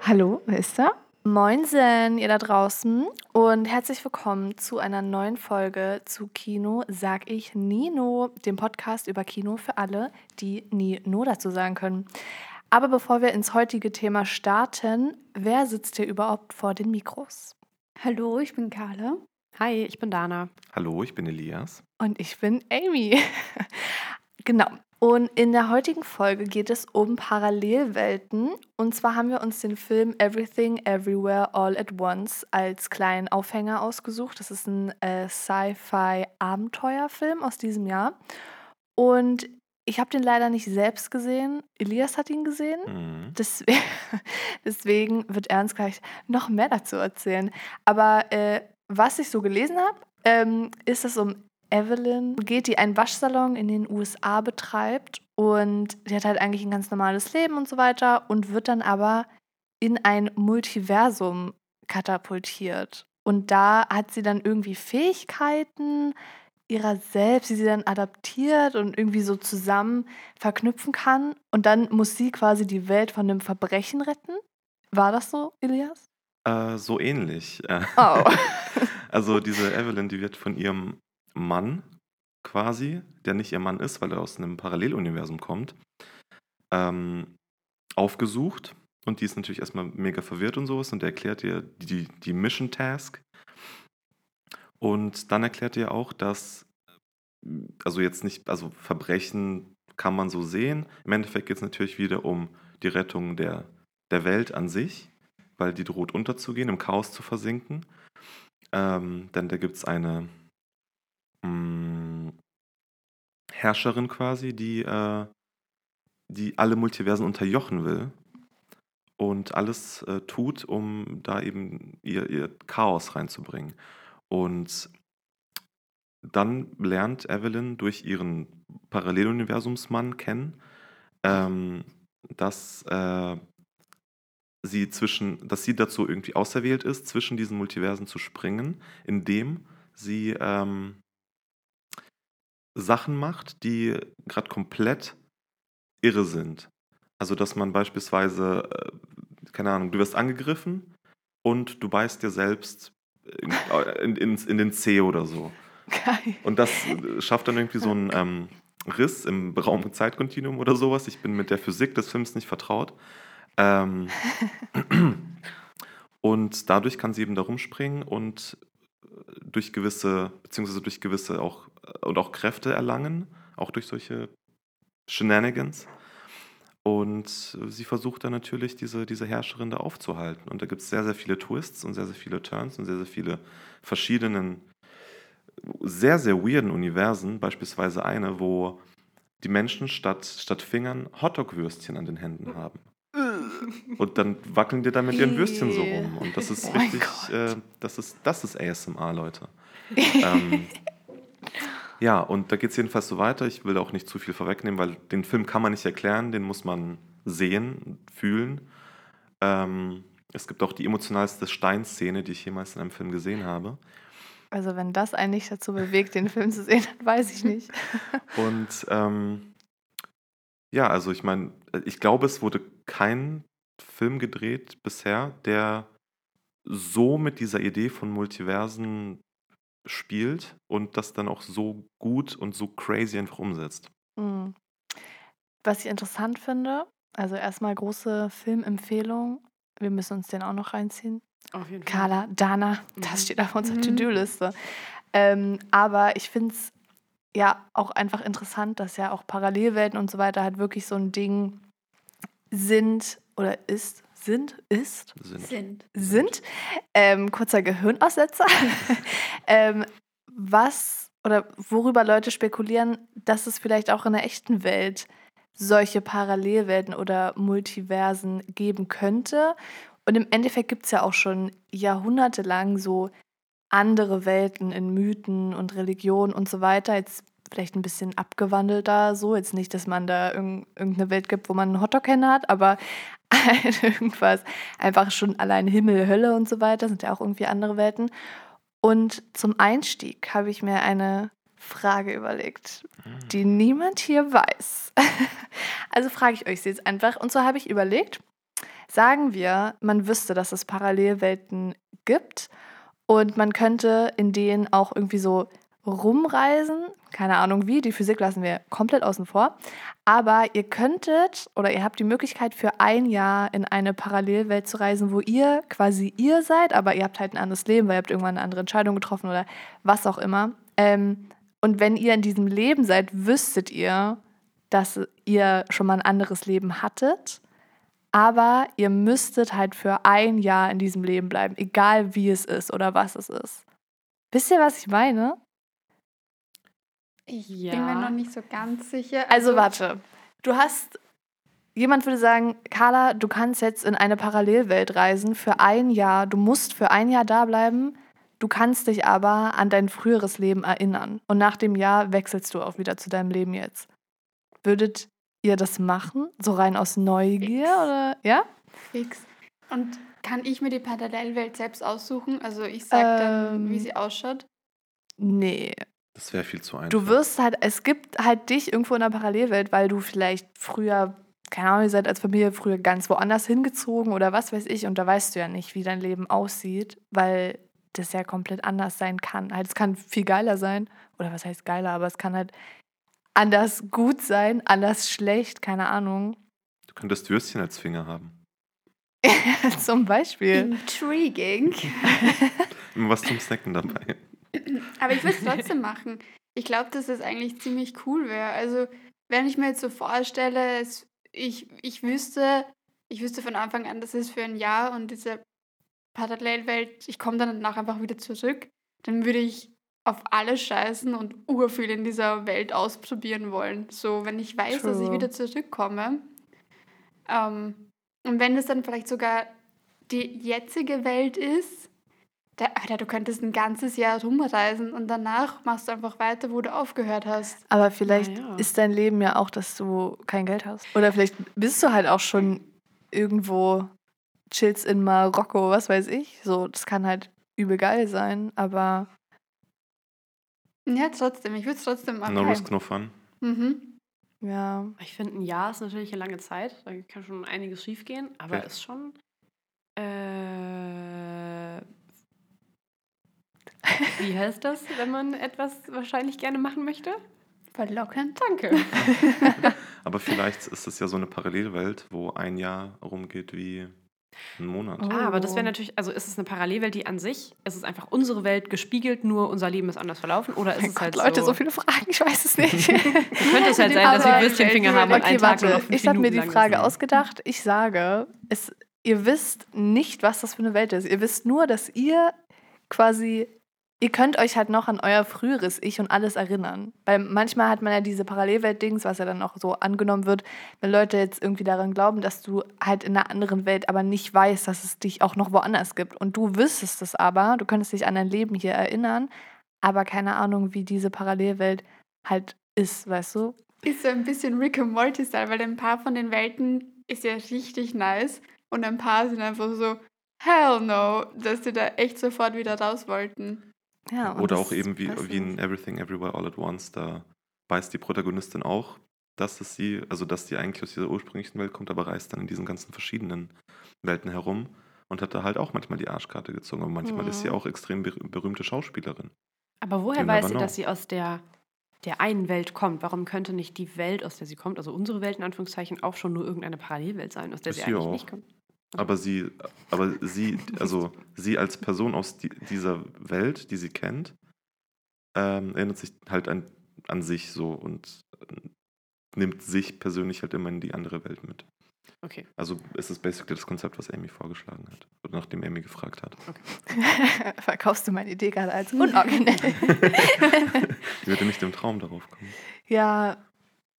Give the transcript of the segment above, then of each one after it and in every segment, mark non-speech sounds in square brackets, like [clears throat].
Hallo, wer ist da? Moinsen, ihr da draußen und herzlich willkommen zu einer neuen Folge zu Kino sag ich Nino, dem Podcast über Kino für alle, die nie nur dazu sagen können. Aber bevor wir ins heutige Thema starten, wer sitzt hier überhaupt vor den Mikros? Hallo, ich bin Carla. Hi, ich bin Dana. Hallo, ich bin Elias. Und ich bin Amy. [laughs] genau. Und in der heutigen Folge geht es um Parallelwelten. Und zwar haben wir uns den Film Everything Everywhere All at Once als kleinen Aufhänger ausgesucht. Das ist ein äh, Sci-Fi-Abenteuerfilm aus diesem Jahr. Und ich habe den leider nicht selbst gesehen. Elias hat ihn gesehen. Mhm. Deswegen, [laughs] deswegen wird er uns gleich noch mehr dazu erzählen. Aber äh, was ich so gelesen habe, ähm, ist, dass um Evelyn geht, die einen Waschsalon in den USA betreibt und die hat halt eigentlich ein ganz normales Leben und so weiter und wird dann aber in ein Multiversum katapultiert. Und da hat sie dann irgendwie Fähigkeiten ihrer selbst, die sie dann adaptiert und irgendwie so zusammen verknüpfen kann. Und dann muss sie quasi die Welt von einem Verbrechen retten. War das so, Elias? Äh, so ähnlich. Äh, Oh. [laughs] Also diese Evelyn, die wird von ihrem Mann quasi, der nicht ihr Mann ist, weil er aus einem Paralleluniversum kommt, ähm, aufgesucht. Und die ist natürlich erstmal mega verwirrt und sowas und der erklärt ihr die, die Mission Task. Und dann erklärt ihr auch, dass, also jetzt nicht, also Verbrechen kann man so sehen. Im Endeffekt geht es natürlich wieder um die Rettung der, der Welt an sich, weil die droht unterzugehen, im Chaos zu versinken. Ähm, denn da gibt es eine mh, Herrscherin quasi, die, äh, die alle Multiversen unterjochen will und alles äh, tut, um da eben ihr, ihr Chaos reinzubringen. Und dann lernt Evelyn durch ihren Paralleluniversumsmann kennen, ähm, dass äh, sie zwischen, dass sie dazu irgendwie auserwählt ist, zwischen diesen Multiversen zu springen, indem sie ähm, Sachen macht, die gerade komplett irre sind. Also, dass man beispielsweise, äh, keine Ahnung, du wirst angegriffen und du beißt dir selbst in, in, in, in den Zeh oder so. Geil. Und das äh, schafft dann irgendwie so einen [laughs] ähm, Riss im Raum- und Zeitkontinuum oder sowas. Ich bin mit der Physik des Films nicht vertraut. Ähm, [clears throat] und dadurch kann sie eben da rumspringen und durch gewisse, beziehungsweise durch gewisse auch und auch Kräfte erlangen, auch durch solche Shenanigans. Und sie versucht dann natürlich, diese, diese Herrscherin da aufzuhalten. Und da gibt es sehr, sehr viele Twists und sehr, sehr viele Turns und sehr, sehr viele verschiedenen, sehr, sehr weirden Universen. Beispielsweise eine, wo die Menschen statt, statt Fingern Hotdog-Würstchen an den Händen haben. Und dann wackeln die da mit ihren Würstchen so rum. Und das ist Oh richtig, äh, das, ist, das ist ASMR, Leute. ähm, [laughs] ja, und da geht es jedenfalls so weiter. Ich will auch nicht zu viel vorwegnehmen, weil den Film kann man nicht erklären, den muss man sehen, fühlen. Ähm, es gibt auch die emotionalste Steinszene, die ich jemals in einem Film gesehen habe. Also wenn das einen nicht dazu bewegt, den Film zu sehen, dann weiß ich nicht. [laughs] Und ähm, ja, also ich meine, ich glaube, es wurde kein Film gedreht bisher, der so mit dieser Idee von Multiversen spielt und das dann auch so gut und so crazy einfach umsetzt. Mhm. Was ich interessant finde, also erstmal große Filmempfehlung. Wir müssen uns den auch noch reinziehen. Auf jeden Fall. Carla, Dana, das Mhm. steht auf unserer Mhm. To-Do-Liste. Ähm, aber ich finde es ja auch einfach interessant, dass ja auch Parallelwelten und so weiter halt wirklich so ein Ding sind oder ist, sind, ist, Sind. Sind. sind. Ähm, kurzer Gehirnaussetzer. [laughs] ähm, was oder worüber Leute spekulieren, dass es vielleicht auch in der echten Welt solche Parallelwelten oder Multiversen geben könnte. Und im Endeffekt gibt es ja auch schon jahrhundertelang so andere Welten in Mythen und Religionen und so weiter. Jetzt vielleicht ein bisschen abgewandelter so. Jetzt nicht, dass man da irg irgendeine Welt gibt, wo man einen Hotdog-Kenner hat, aber [laughs] halt irgendwas. Einfach schon allein Himmel, Hölle und so weiter sind ja auch irgendwie andere Welten. Und zum Einstieg habe ich mir eine Frage überlegt, Hm. die niemand hier weiß. [laughs] also frage ich euch sie jetzt einfach. Und zwar habe ich überlegt, sagen wir, man wüsste, dass es Parallelwelten gibt und man könnte in denen auch irgendwie so rumreisen. Keine Ahnung wie, die Physik lassen wir komplett außen vor. Aber ihr könntet oder ihr habt die Möglichkeit für ein Jahr in eine Parallelwelt zu reisen, wo ihr quasi ihr seid, aber ihr habt halt ein anderes Leben, weil ihr habt irgendwann eine andere Entscheidung getroffen oder was auch immer. Ähm, und wenn ihr in diesem Leben seid, wüsstet ihr, dass ihr schon mal ein anderes Leben hattet. Aber ihr müsstet halt für ein Jahr in diesem Leben bleiben, egal wie es ist oder was es ist. Wisst ihr, was ich meine? Ich Ja. bin mir noch nicht so ganz sicher. Also warte, du hast, jemand würde sagen, Carla, du kannst jetzt in eine Parallelwelt reisen für ein Jahr. Du musst für ein Jahr da bleiben. Du kannst dich aber an dein früheres Leben erinnern. Und nach dem Jahr wechselst du auch wieder zu deinem Leben jetzt. Würdet ihr das machen? So rein aus Neugier Fix. oder? Ja? Fix. Und kann ich mir die Parallelwelt selbst aussuchen? Also ich sage dann, wie Ähm, sie ausschaut. Nee. Das wäre viel zu einfach. Du wirst halt, es gibt halt dich irgendwo in der Parallelwelt, weil du vielleicht früher, keine Ahnung, ihr seid als Familie früher ganz woanders hingezogen oder was weiß ich und da weißt du ja nicht, wie dein Leben aussieht, weil das ja komplett anders sein kann. Halt, es kann viel geiler sein oder was heißt geiler, aber es kann halt anders gut sein, anders schlecht, keine Ahnung. Du könntest Würstchen als Finger haben. [laughs] Zum Beispiel. Intriguing. [laughs] Immer was zum Snacken dabei. Aber ich würde es trotzdem machen. Ich glaube, dass das eigentlich ziemlich cool wäre. Also, wenn ich mir jetzt so vorstelle, es, ich, ich wüsste, ich wüsste von Anfang an, das ist für ein Jahr und diese Parallelwelt, ich komme dann danach einfach wieder zurück, dann würde ich auf alles scheißen und urviel in dieser Welt ausprobieren wollen. So, wenn ich weiß, dass ich True. wieder zurückkomme. Ähm, und wenn es dann vielleicht sogar die jetzige Welt ist, da, Alter, du könntest ein ganzes Jahr rumreisen und danach machst du einfach weiter, wo du aufgehört hast. Aber vielleicht ja. ist dein Leben ja auch, dass du kein Geld hast. Oder vielleicht bist du halt auch schon irgendwo, chillst in Marokko, was weiß ich. So, das kann halt übel geil sein, aber Ja, trotzdem. Ich würde es trotzdem machen. No risk, no fun. Mhm. ja. Ich finde, ein Jahr ist natürlich eine lange Zeit. Da kann schon einiges schiefgehen, aber Okay. ist schon. Äh, wie heißt das, wenn man etwas wahrscheinlich gerne machen möchte? Verlockend. Danke. [laughs] Aber vielleicht ist es ja so eine Parallelwelt, wo ein Jahr rumgeht wie ein Monat. Oh. Ah, aber das wäre natürlich, also ist es eine Parallelwelt, die an sich, ist es einfach unsere Welt gespiegelt, nur unser Leben ist anders verlaufen? Oder ist Mein es Gott, halt Leute, so, so viele Fragen, ich weiß es nicht. Könnte es halt [laughs] sein, dass wir Würstchenfinger haben und okay, einen Tag nur warte, ich habe mir die Frage ausgedacht. Ich sage, es, ihr wisst nicht, was das für eine Welt ist. Ihr wisst nur, dass ihr quasi, ihr könnt euch halt noch an euer früheres Ich und alles erinnern. Weil manchmal hat man ja diese Parallelwelt-Dings, was ja dann auch so angenommen wird, wenn Leute jetzt irgendwie daran glauben, dass du halt in einer anderen Welt aber nicht weißt, dass es dich auch noch woanders gibt. Und du wüsstest es aber, du könntest dich an dein Leben hier erinnern, aber keine Ahnung, wie diese Parallelwelt halt ist, weißt du? Ist so ein bisschen Rick and Morty-Style, weil ein paar von den Welten ist ja richtig nice und ein paar sind einfach so, hell no, dass die da echt sofort wieder raus wollten. Ja, Oder auch eben wie, wie in. Everything Everywhere All at Once, da weiß die Protagonistin auch, dass es sie, also dass die eigentlich aus dieser ursprünglichen Welt kommt, aber reist dann in diesen ganzen verschiedenen Welten herum und hat da halt auch manchmal die Arschkarte gezogen. Aber manchmal ist sie Mhm. auch extrem ber berühmte Schauspielerin. Aber woher weiß sie, know. dass sie aus der, der einen Welt kommt? Warum könnte nicht die Welt, aus der sie kommt, also unsere Welt in Anführungszeichen, auch schon nur irgendeine Parallelwelt sein, aus der Ist sie sie eigentlich auch. nicht kommt? Aber sie, aber sie, also sie als Person aus die, dieser Welt, die sie kennt, ähm, erinnert sich halt an, an sich so und äh, nimmt sich persönlich halt immer in die andere Welt mit. Okay. Also ist es basically das Konzept, was Amy vorgeschlagen hat. Oder nachdem Amy gefragt hat. [laughs] Verkaufst du meine Idee gerade als unoriginell? [laughs] Sie würde nicht im Traum darauf kommen. ja,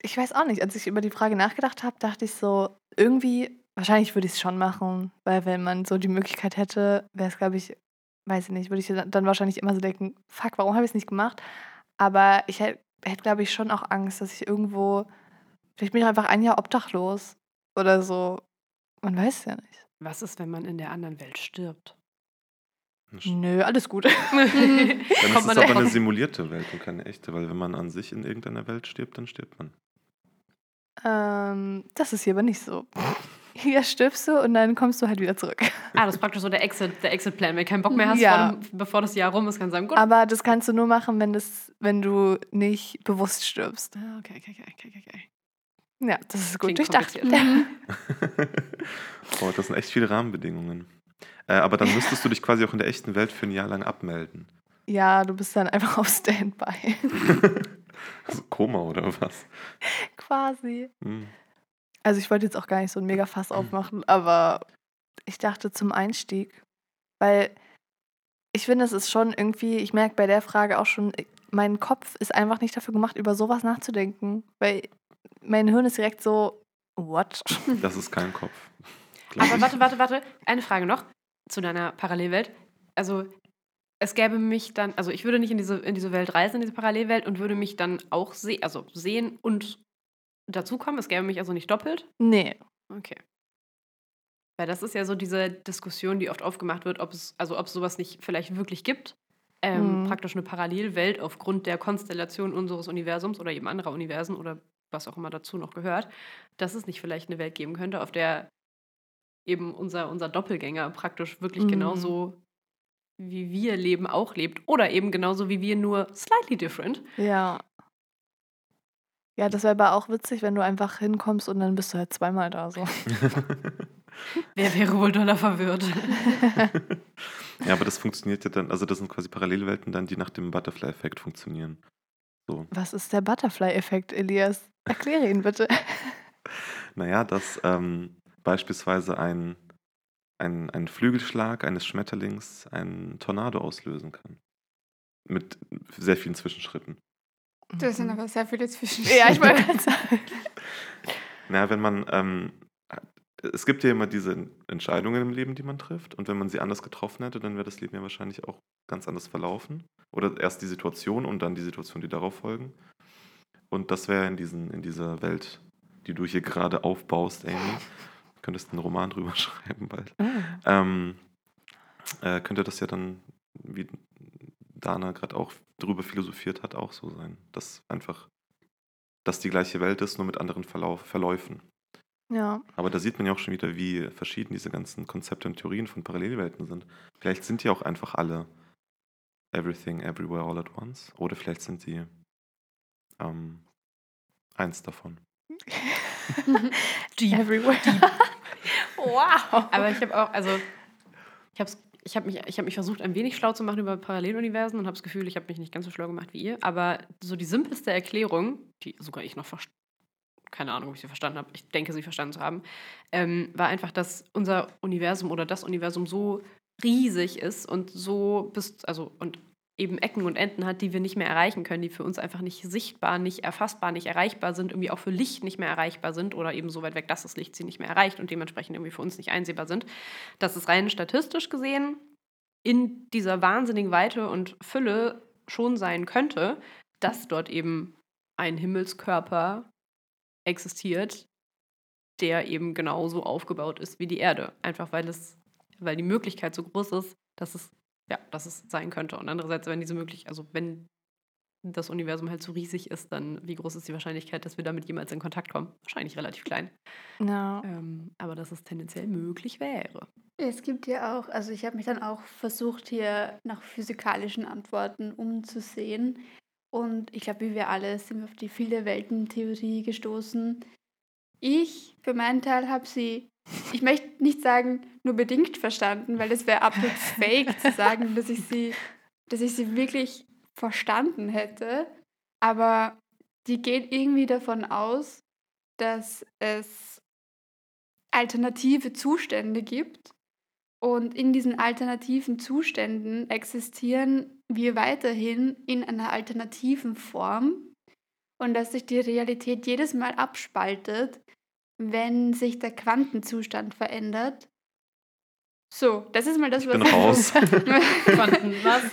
ich weiß auch nicht. Als ich über die Frage nachgedacht habe, dachte ich so, irgendwie, wahrscheinlich würde ich es schon machen, weil wenn man so die Möglichkeit hätte, wäre es, glaube ich, weiß ich nicht, würde ich dann wahrscheinlich immer so denken, fuck, warum habe ich es nicht gemacht? Aber ich hätte, hätte glaube ich, schon auch Angst, dass ich irgendwo, vielleicht bin ich einfach ein Jahr obdachlos oder so. Man weiß ja nicht. Was ist, wenn man in der anderen Welt stirbt? Nö, alles gut. [laughs] Dann ist es aber eine simulierte Welt und keine echte, weil wenn man an sich in irgendeiner Welt stirbt, dann stirbt man. ähm, das ist hier aber nicht so. [laughs] Hier stirbst du und dann kommst du halt wieder zurück. Ah, das ist praktisch so der Exit, der Exit-Plan. Wenn du keinen Bock mehr hast, Ja. dem, bevor das Jahr rum ist, kannst du sagen, gut. Aber das kannst du nur machen, wenn, das, wenn du nicht bewusst stirbst. Ah, okay, okay, okay, okay, okay. Ja, das ist gut Klingt durchdacht. oh, [laughs] [laughs] das sind echt viele Rahmenbedingungen. Äh, aber dann [laughs] müsstest du dich quasi auch in der echten Welt für ein Jahr lang abmelden. Ja, du bist dann einfach auf Standby. Also Koma oder was? Quasi. Hm. Also ich wollte jetzt auch gar nicht so ein mega Fass aufmachen, aber ich dachte zum Einstieg, weil ich finde, es ist schon irgendwie, ich merke bei der Frage auch schon, mein Kopf ist einfach nicht dafür gemacht, über sowas nachzudenken, weil mein Hirn ist direkt so, what? [laughs] Das ist kein Kopf. Aber warte, warte, warte. Eine Frage noch zu deiner Parallelwelt. Also, es gäbe mich dann, also ich würde nicht in diese, in diese Welt reisen, in diese Parallelwelt und würde mich dann auch se also sehen und dazukommen. Es gäbe mich also nicht doppelt. Nee. Okay. Weil das ist ja so diese Diskussion, die oft aufgemacht wird, ob es, also ob es sowas nicht vielleicht wirklich gibt. Ähm, Mhm. Praktisch eine Parallelwelt aufgrund der Konstellation unseres Universums oder eben anderer Universen oder was auch immer dazu noch gehört, dass es nicht vielleicht eine Welt geben könnte, auf der eben unser, unser Doppelgänger praktisch wirklich Mhm. genauso wie wir leben auch lebt oder eben genauso wie wir nur slightly different. Ja. Ja, das wäre aber auch witzig, wenn du einfach hinkommst und dann bist du halt zweimal da so. [laughs] Wer wäre wohl doller verwirrt? [laughs] ja, aber das funktioniert ja dann, also das sind quasi Parallelwelten dann, die nach dem Butterfly-Effekt funktionieren. So. Was ist der Butterfly-Effekt, Elias? Erkläre ihn bitte. [laughs] Naja, dass ähm, beispielsweise ein, ein, ein Flügelschlag eines Schmetterlings einen Tornado auslösen kann. Mit sehr vielen Zwischenschritten. Das sind Mhm. aber sehr viele zwischen. Ja, ich wollte gerade sagen. [laughs] Naja, wenn man, ähm, es gibt ja immer diese Entscheidungen im Leben, die man trifft. Und wenn man sie anders getroffen hätte, dann wäre das Leben ja wahrscheinlich auch ganz anders verlaufen. Oder erst die Situation und dann die Situation, die darauf folgen. Und das wäre in, diesen, in dieser Welt, die du hier gerade aufbaust, Amy. Du könntest einen Roman drüber [laughs] schreiben bald. Ähm, äh, könnte das ja dann, wie Dana gerade auch drüber philosophiert hat, auch so sein. Dass einfach, dass die gleiche Welt ist, nur mit anderen Verlauf, Verläufen. Ja. Aber da sieht man ja auch schon wieder, wie verschieden diese ganzen Konzepte und Theorien von Parallelwelten sind. Vielleicht sind die auch einfach alle Everything, Everywhere, All at Once. Oder vielleicht sind sie ähm, eins davon. [laughs] Deep. Everywhere. [laughs] wow. Aber ich habe auch, also ich habe ich hab mich, ich hab mich versucht, ein wenig schlau zu machen über Paralleluniversen und habe das Gefühl, ich habe mich nicht ganz so schlau gemacht wie ihr. Aber so die simpelste Erklärung, die sogar ich noch verstanden keine Ahnung, ob ich sie verstanden habe, ich denke, sie verstanden zu haben, ähm, war einfach, dass unser Universum oder das Universum so riesig ist und so bis, also und eben Ecken und Enden hat, die wir nicht mehr erreichen können, die für uns einfach nicht sichtbar, nicht erfassbar, nicht erreichbar sind, irgendwie auch für Licht nicht mehr erreichbar sind oder eben so weit weg, dass das Licht sie nicht mehr erreicht und dementsprechend irgendwie für uns nicht einsehbar sind, dass es rein statistisch gesehen in dieser wahnsinnigen Weite und Fülle schon sein könnte, dass dort eben ein Himmelskörper existiert, der eben genauso aufgebaut ist wie die Erde. Einfach weil es, weil die Möglichkeit so groß ist, dass es, ja, dass es sein könnte. Und andererseits, wenn diese Möglichkeit, also wenn das Universum halt so riesig ist, dann wie groß ist die Wahrscheinlichkeit, dass wir damit jemals in Kontakt kommen? Wahrscheinlich relativ klein. Ja. Ähm, aber dass es tendenziell möglich wäre. Es gibt ja auch, also ich habe mich dann auch versucht, hier nach physikalischen Antworten umzusehen. Und ich glaube, wie wir alle sind wir auf die Viele-Welten-Theorie gestoßen. Ich für meinen Teil habe sie, ich möchte nicht sagen, nur bedingt verstanden, weil es wäre absolut [laughs] fake zu sagen, dass ich sie, dass ich sie wirklich verstanden hätte. Aber die geht irgendwie davon aus, dass es alternative Zustände gibt. Und in diesen alternativen Zuständen existieren wir weiterhin in einer alternativen Form und dass sich die Realität jedes Mal abspaltet, wenn sich der Quantenzustand verändert. So, das ist mal das, Ich was bin raus. [laughs] Quanten, was?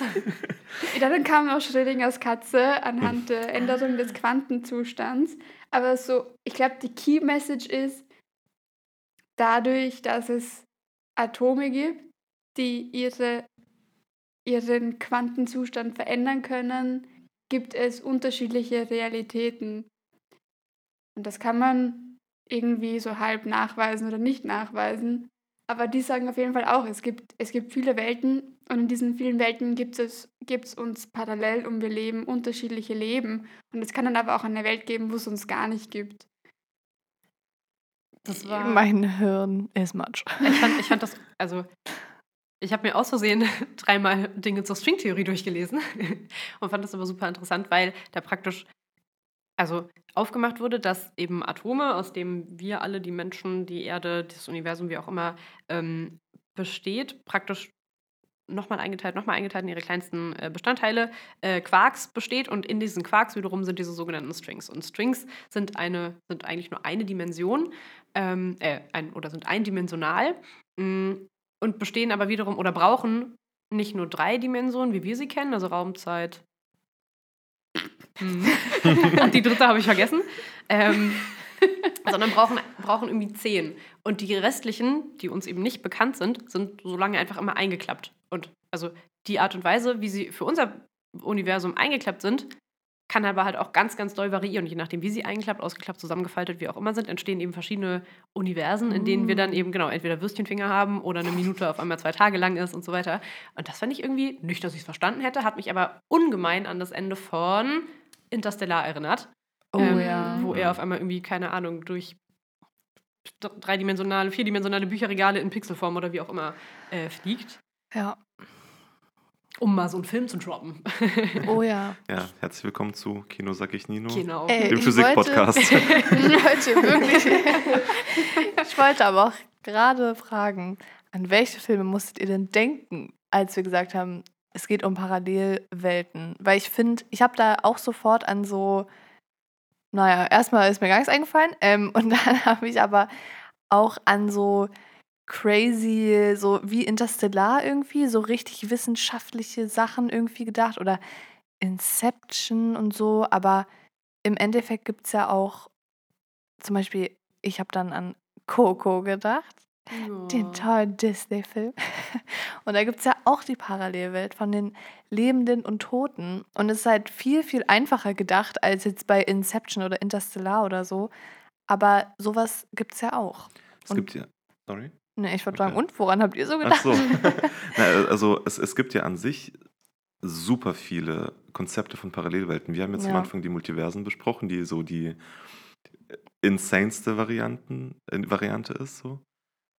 ja, dann kam auch Schrödingers Katze anhand der Änderung des Quantenzustands. Aber so, ich glaube, die Key Message ist, dadurch, dass es Atome gibt, die ihre ihren Quantenzustand verändern können, gibt es unterschiedliche Realitäten. Und das kann man irgendwie so halb nachweisen oder nicht nachweisen. Aber die sagen auf jeden Fall auch, es gibt, es gibt viele Welten und in diesen vielen Welten gibt es, gibt es uns parallel und wir leben unterschiedliche Leben. Und es kann dann aber auch eine Welt geben, wo es uns gar nicht gibt. Das war. [laughs] Mein Hirn ist matsch. Ich fand, ich fand das, also ich habe mir aus Versehen [laughs] dreimal Dinge zur Stringtheorie durchgelesen [laughs] und fand das aber super interessant, weil da praktisch also aufgemacht wurde, dass eben Atome, aus denen wir alle, die Menschen, die Erde, das Universum, wie auch immer, ähm, besteht, praktisch nochmal eingeteilt, nochmal eingeteilt in ihre kleinsten äh, Bestandteile, äh, Quarks besteht und in diesen Quarks wiederum sind diese sogenannten Strings. Und Strings sind eine, sind eigentlich nur eine Dimension, ähm, äh, ein, oder sind eindimensional mh, mm, und bestehen aber wiederum oder brauchen nicht nur drei Dimensionen, wie wir sie kennen, also Raumzeit. Hm. [laughs] die dritte habe ich vergessen. Ähm, [laughs] sondern brauchen, brauchen irgendwie zehn. Und die restlichen, die uns eben nicht bekannt sind, sind so lange einfach immer eingeklappt. Und also die Art und Weise, wie sie für unser Universum eingeklappt sind, kann aber halt auch ganz, ganz doll variieren. Und je nachdem, wie sie eingeklappt, ausgeklappt, zusammengefaltet, wie auch immer sind, entstehen eben verschiedene Universen, in denen wir dann mm. eben genau entweder Würstchenfinger haben oder eine Minute auf einmal zwei Tage lang ist und so weiter. Und das fand ich irgendwie, nicht, dass ich es verstanden hätte, hat mich aber ungemein an das Ende von Interstellar erinnert. Oh ähm, ja. Wo er auf einmal irgendwie, keine Ahnung, durch dreidimensionale, vierdimensionale Bücherregale in Pixelform oder wie auch immer äh, fliegt. Ja. Um mal so einen Film zu droppen. [laughs] Oh ja. Ja, herzlich willkommen zu Kino sag ich Nino, genau. Ey, dem Physik-Podcast. [laughs] [laughs] wollte wirklich. ich wollte aber auch gerade fragen, an welche Filme musstet ihr denn denken, als wir gesagt haben, es geht um Parallelwelten? Weil ich finde, ich habe da auch sofort an so, naja, erstmal ist mir gar nichts eingefallen. Ähm, und [laughs] dann habe ich aber auch an so crazy, so wie Interstellar irgendwie, so richtig wissenschaftliche Sachen irgendwie gedacht oder Inception und so, aber im Endeffekt gibt es ja auch zum Beispiel, ich habe dann an Coco gedacht, oh. den tollen Disney-Film. [laughs] Und da gibt es ja auch die Parallelwelt von den Lebenden und Toten. Und es ist halt viel, viel einfacher gedacht als jetzt bei Inception oder Interstellar oder so. Aber sowas gibt es ja auch. Es und gibt ja, sorry? Ne, ich würde okay. sagen, und woran habt ihr so gedacht? Ach so. [laughs] [laughs] Na, also es, es gibt ja an sich super viele Konzepte von Parallelwelten. Wir haben jetzt ja. am Anfang die Multiversen besprochen, die so die insaneste Varianten, äh, Variante ist. So.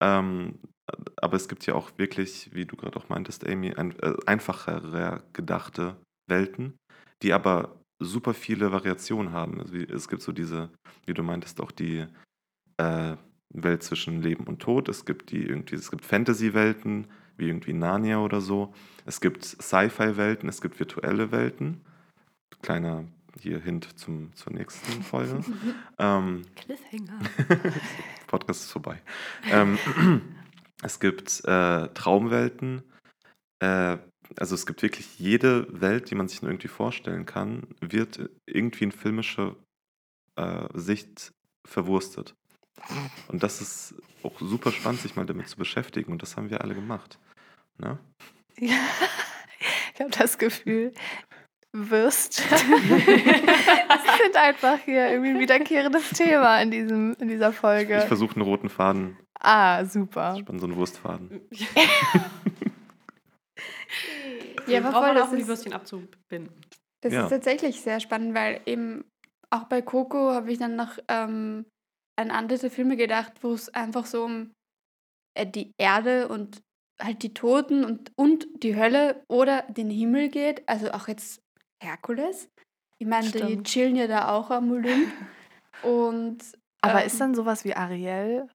Ähm, aber es gibt ja auch wirklich, wie du gerade auch meintest, Amy, ein, äh, einfacher gedachte Welten, die aber super viele Variationen haben. Also es gibt so diese, wie du meintest, auch die äh, Welt zwischen Leben und Tod. Es gibt die irgendwie, es gibt Fantasy-Welten, wie irgendwie Narnia oder so. Es gibt Sci-Fi-Welten, es gibt virtuelle Welten. Kleiner hier Hint zum, zur nächsten [laughs] Folge. ähm, Cliffhanger. [laughs] Podcast ist vorbei. ähm, [clears throat] es gibt äh, Traumwelten. Äh, also es gibt wirklich jede Welt, die man sich nur irgendwie vorstellen kann, wird irgendwie in filmischer äh, Sicht verwurstet. Und das ist auch super spannend, sich mal damit zu beschäftigen. Und das haben wir alle gemacht. Ne? Ja, [laughs] ich habe das Gefühl, wirst. [laughs] das sind einfach hier irgendwie ein wiederkehrendes Thema in, diesem, in dieser Folge. Ich versuche einen roten Faden. Ah, super. Ich bin so ein Wurstfaden. [laughs] ja, aber voll, das um die Würstchen abzubinden. Das ja. ist tatsächlich sehr spannend, weil eben auch bei Coco habe ich dann noch ähm, an andere Filme gedacht, wo es einfach so um äh, die Erde und halt die Toten und, und die Hölle oder den Himmel geht. Also auch jetzt Herkules. Ich meine, die chillen ja da auch am Olymp. [laughs] Und, Aber ähm, ist dann sowas wie Ariel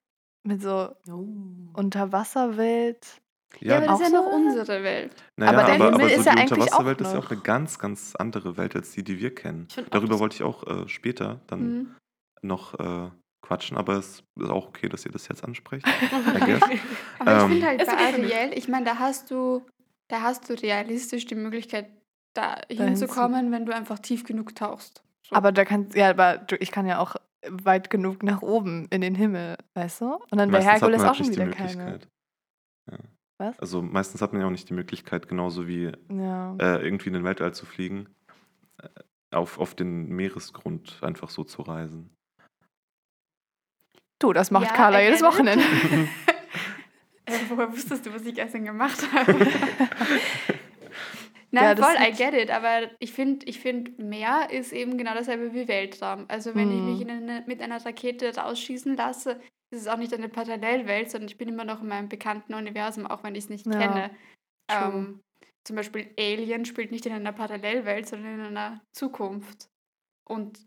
mit so oh. Unterwasserwelt? Ja, ja, aber das ist ja noch unsere Welt. Naja, aber der aber, Himmel aber so ist ja die Unterwasserwelt ist ja auch eine ganz, ganz andere Welt als die, die wir kennen. Darüber wollte ich auch äh, später dann mhm. noch äh, quatschen, aber es ist auch okay, dass ihr das jetzt ansprecht. [laughs] aber ähm, ich finde halt bei Ariel, ich meine, da hast du, da hast du realistisch die Möglichkeit, da hinzukommen, wenn du einfach tief genug tauchst. So. Aber da kannst ja, aber ich kann ja auch weit genug nach oben in den Himmel, weißt du? Und dann bei Herkules auch schon wieder keine. Ja. Was? Also meistens hat man ja auch nicht die Möglichkeit, genauso wie Ja. äh, irgendwie in den Weltall zu fliegen, äh, auf, auf den Meeresgrund einfach so zu reisen. Du, das macht Ja, Carla jedes it. [laughs] Wochenende. Äh, woher wusstest du, was ich gestern gemacht habe? [laughs] Nein, Ja, voll, I get it. Aber ich finde, ich find, Meer ist eben genau dasselbe wie Weltraum. Also wenn ich Mhm. mich in eine, mit einer Rakete rausschießen lasse, ist es auch nicht eine Parallelwelt, sondern ich bin immer noch in meinem bekannten Universum, auch wenn ich es nicht Ja, kenne. Ähm, zum Beispiel Alien spielt nicht in einer Parallelwelt, sondern in einer Zukunft. Und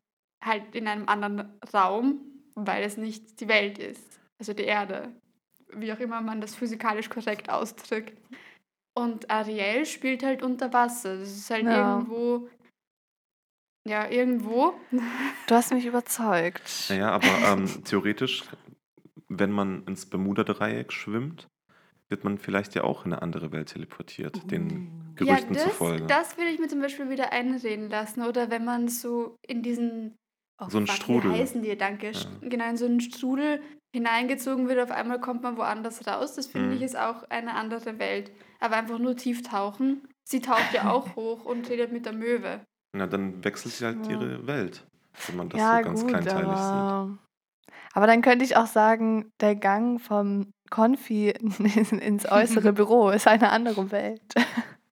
halt in einem anderen Raum, weil es nicht die Welt ist. Also die Erde. Wie auch immer man das physikalisch korrekt ausdrückt. Und Ariel spielt halt unter Wasser. Das ist halt Ja. irgendwo. Ja, irgendwo. [laughs] Du hast mich überzeugt. Naja, aber ähm, theoretisch, wenn man ins Bermuda-Dreieck schwimmt, wird man vielleicht ja auch in eine andere Welt teleportiert, den Gerüchten ja, das, zufolge. das will ich mir zum Beispiel wieder einreden lassen. Oder wenn man so in diesen. Oh, So ein fuck, Strudel. Wie heißen die? Danke. Ja. Genau, in so einen Strudel hineingezogen wird, auf einmal kommt man woanders raus. Das finde Mhm. ich ist auch eine andere Welt. Aber einfach nur tief tauchen. Sie taucht ja auch [laughs] hoch und redet mit der Möwe. Na, dann wechselt sie halt Ja. ihre Welt, wenn man das ja, so ganz gut, kleinteilig sieht. aber, aber dann könnte ich auch sagen, der Gang vom Konfi in- [laughs] ins äußere [laughs] Büro ist eine andere Welt.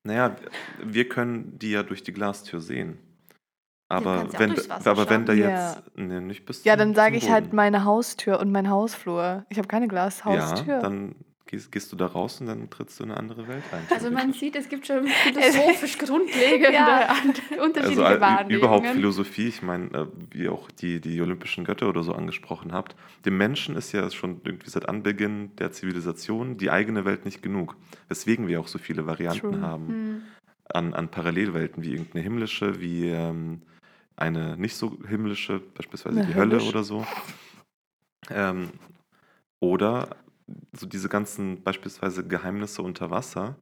Naja, wir können die ja durch die Glastür sehen. Aber ja wenn, aber wenn da schauen. jetzt. Nee, nicht bis Ja, zum- dann sage ich halt meine Haustür und mein Hausflur. Ich habe keine Glashaustür. Ja, dann gehst, gehst du da raus und dann trittst du in eine andere Welt ein. Also man sieht, es gibt schon [laughs] philosophisch grundlegende [laughs] Ja. unterschiedliche Also Wahrnehmungen. überhaupt Philosophie, ich meine, äh, wie auch die, die olympischen Götter oder so angesprochen habt. Dem Menschen ist ja schon irgendwie seit Anbeginn der Zivilisation die eigene Welt nicht genug. Weswegen wir auch so viele Varianten True. haben Hm. an, an Parallelwelten, wie irgendeine himmlische, wie ähm, eine nicht so himmlische, beispielsweise Eine die Hölle höllisch. oder so. Ähm, oder so diese ganzen beispielsweise Geheimnisse unter Wasser.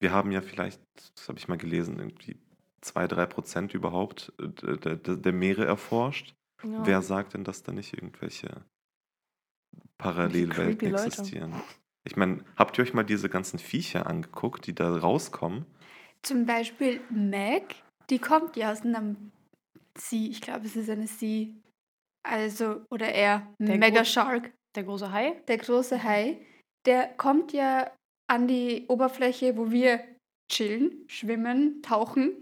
Wir haben ja vielleicht, das habe ich mal gelesen, irgendwie zwei, drei Prozent überhaupt äh, der, der, der Meere erforscht. Ja. Wer sagt denn, dass da nicht irgendwelche Parallelwelten creepy Leute. existieren? Ich meine, habt ihr euch mal diese ganzen Viecher angeguckt, die da rauskommen? Zum Beispiel Meg, die kommt ja aus einem Sie, ich glaube, es ist eine Sie. Also, oder er, Der Mega Shark, Der große Hai? der große Hai, der kommt ja an die Oberfläche, wo wir chillen, schwimmen, tauchen,